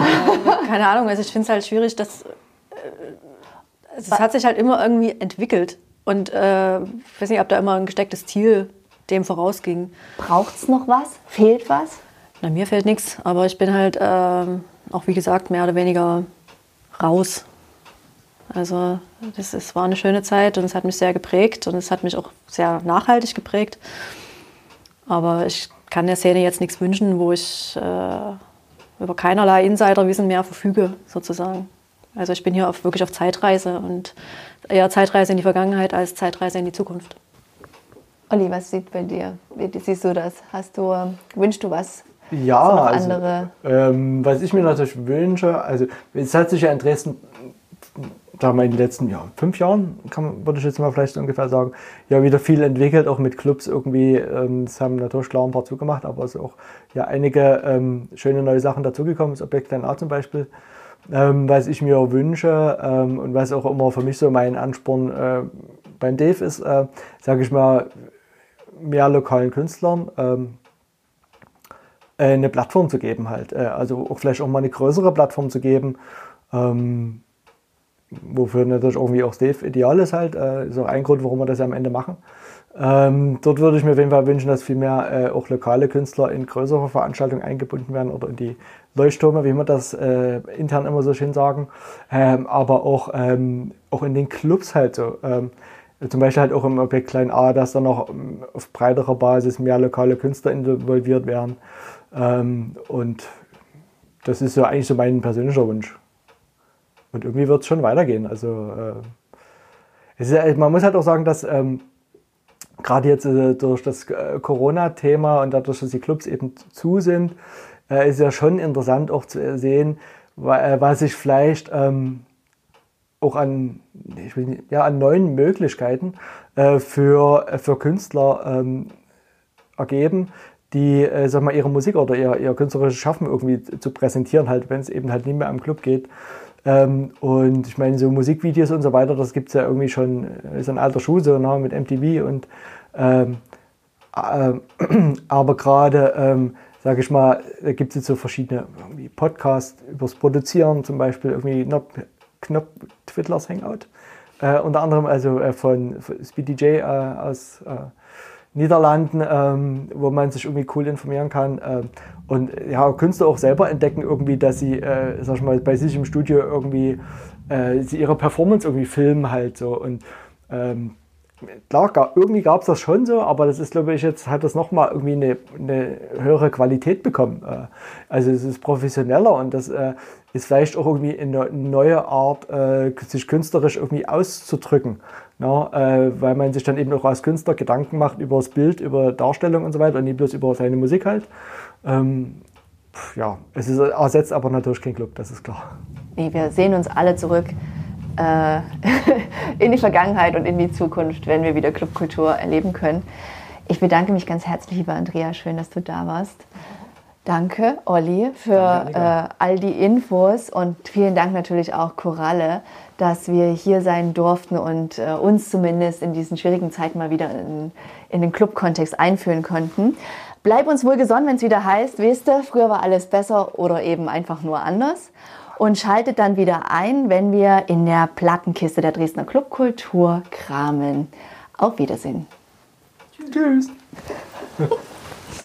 Keine Ahnung, also ich finde es halt schwierig, dass äh, es hat sich halt immer irgendwie entwickelt. Und äh, ich weiß nicht, ob da immer ein gestecktes Ziel dem vorausging. Braucht es noch was? Fehlt was? Na, mir fehlt nichts, aber ich bin halt ähm, auch, wie gesagt, mehr oder weniger raus. Also das ist, war eine schöne Zeit und es hat mich sehr geprägt und es hat mich auch sehr nachhaltig geprägt. Aber ich kann der Szene jetzt nichts wünschen, wo ich äh, über keinerlei Insiderwissen mehr verfüge, sozusagen. Also ich bin hier auf, wirklich auf Zeitreise und eher Zeitreise in die Vergangenheit als Zeitreise in die Zukunft. Olli, was sieht bei dir? Wie siehst du das? Hast du, wünschst du was? Ja, also, ähm, was ich mir natürlich wünsche, also es hat sich ja in Dresden, sagen wir in den letzten ja, fünf Jahren, kann, würde ich jetzt mal vielleicht ungefähr sagen, ja wieder viel entwickelt, auch mit Clubs irgendwie. Ähm, es haben natürlich klar ein paar zugemacht, aber es sind auch ja einige ähm, schöne neue Sachen dazugekommen, das Objekt Klein A zum Beispiel. Ähm, was ich mir wünsche ähm, und was auch immer für mich so mein Ansporn äh, beim Dave ist, äh, sage ich mal, mehr lokalen Künstlern ähm, äh, eine Plattform zu geben halt. Äh, also auch vielleicht auch mal eine größere Plattform zu geben, ähm, wofür natürlich irgendwie auch Steve ideal ist halt. Äh, ist auch ein Grund, warum wir das ja am Ende machen. Ähm, dort würde ich mir auf jeden Fall wünschen, dass viel mehr äh, auch lokale Künstler in größere Veranstaltungen eingebunden werden oder in die Leuchttürme, wie wir das äh, intern immer so schön sagen, ähm, aber auch, ähm, auch in den Clubs halt so. Zum Beispiel halt auch im Objekt Klein A, dass da noch ähm, auf breiterer Basis mehr lokale Künstler involviert werden. Ähm, und das ist so eigentlich so mein persönlicher Wunsch. Und irgendwie wird es schon weitergehen. Also äh, ist, man muss halt auch sagen, dass ähm, gerade jetzt äh, durch das äh, Corona-Thema und dadurch, dass die Clubs eben zu sind, äh, ist ja schon interessant auch zu sehen, äh, was sich vielleicht ähm, auch an, nicht, ja, an neuen Möglichkeiten äh, für, äh, für Künstler ähm, ergeben, die äh, sag mal, ihre Musik oder ihr, ihr künstlerisches Schaffen irgendwie zu präsentieren, halt, wenn es eben halt nicht mehr am Club geht. Ähm, und ich meine, so Musikvideos und so weiter, das gibt es ja irgendwie schon, äh, ist ein alter Schuh, so nah, mit MTV und ähm, äh, aber gerade, ähm, sage ich mal, da gibt es jetzt so verschiedene Podcasts übers Produzieren, zum Beispiel irgendwie Knopf Twiddlers Hangout. Äh, unter anderem also äh, von, von SpeeDJ äh, aus äh, Niederlanden, ähm, wo man sich irgendwie cool informieren kann. Ähm, und ja, Künstler auch selber entdecken irgendwie, dass sie, äh, sag ich mal, bei sich im Studio irgendwie äh, sie ihre Performance irgendwie filmen halt so. Und ähm, klar, gar, irgendwie gab es das schon so, aber das ist, glaube ich, jetzt hat das nochmal irgendwie eine, eine höhere Qualität bekommen. Äh, also es ist professioneller und das ist vielleicht auch irgendwie eine neue Art, äh, sich künstlerisch irgendwie auszudrücken. Ja, äh, weil man sich dann eben auch als Künstler Gedanken macht über das Bild, über Darstellung und so weiter und nicht bloß über seine Musik halt. Ähm, ja, es ist, ersetzt aber natürlich kein Club, das ist klar. Nee, wir sehen uns alle zurück äh, in die Vergangenheit und in die Zukunft, wenn wir wieder Clubkultur erleben können. Ich bedanke mich ganz herzlich, lieber Andrea. Schön, dass du da warst. Danke, Olli, für äh, all die Infos und vielen Dank natürlich auch Koralle, dass wir hier sein durften und äh, uns zumindest in diesen schwierigen Zeiten mal wieder in, in den Club-Kontext einführen konnten. Bleib uns wohl gesonnen, wenn es wieder heißt, weißt du, früher war alles besser oder eben einfach nur anders. Und schaltet dann wieder ein, wenn wir in der Plattenkiste der Dresdner Clubkultur kramen. Auf Wiedersehen. Tschüss.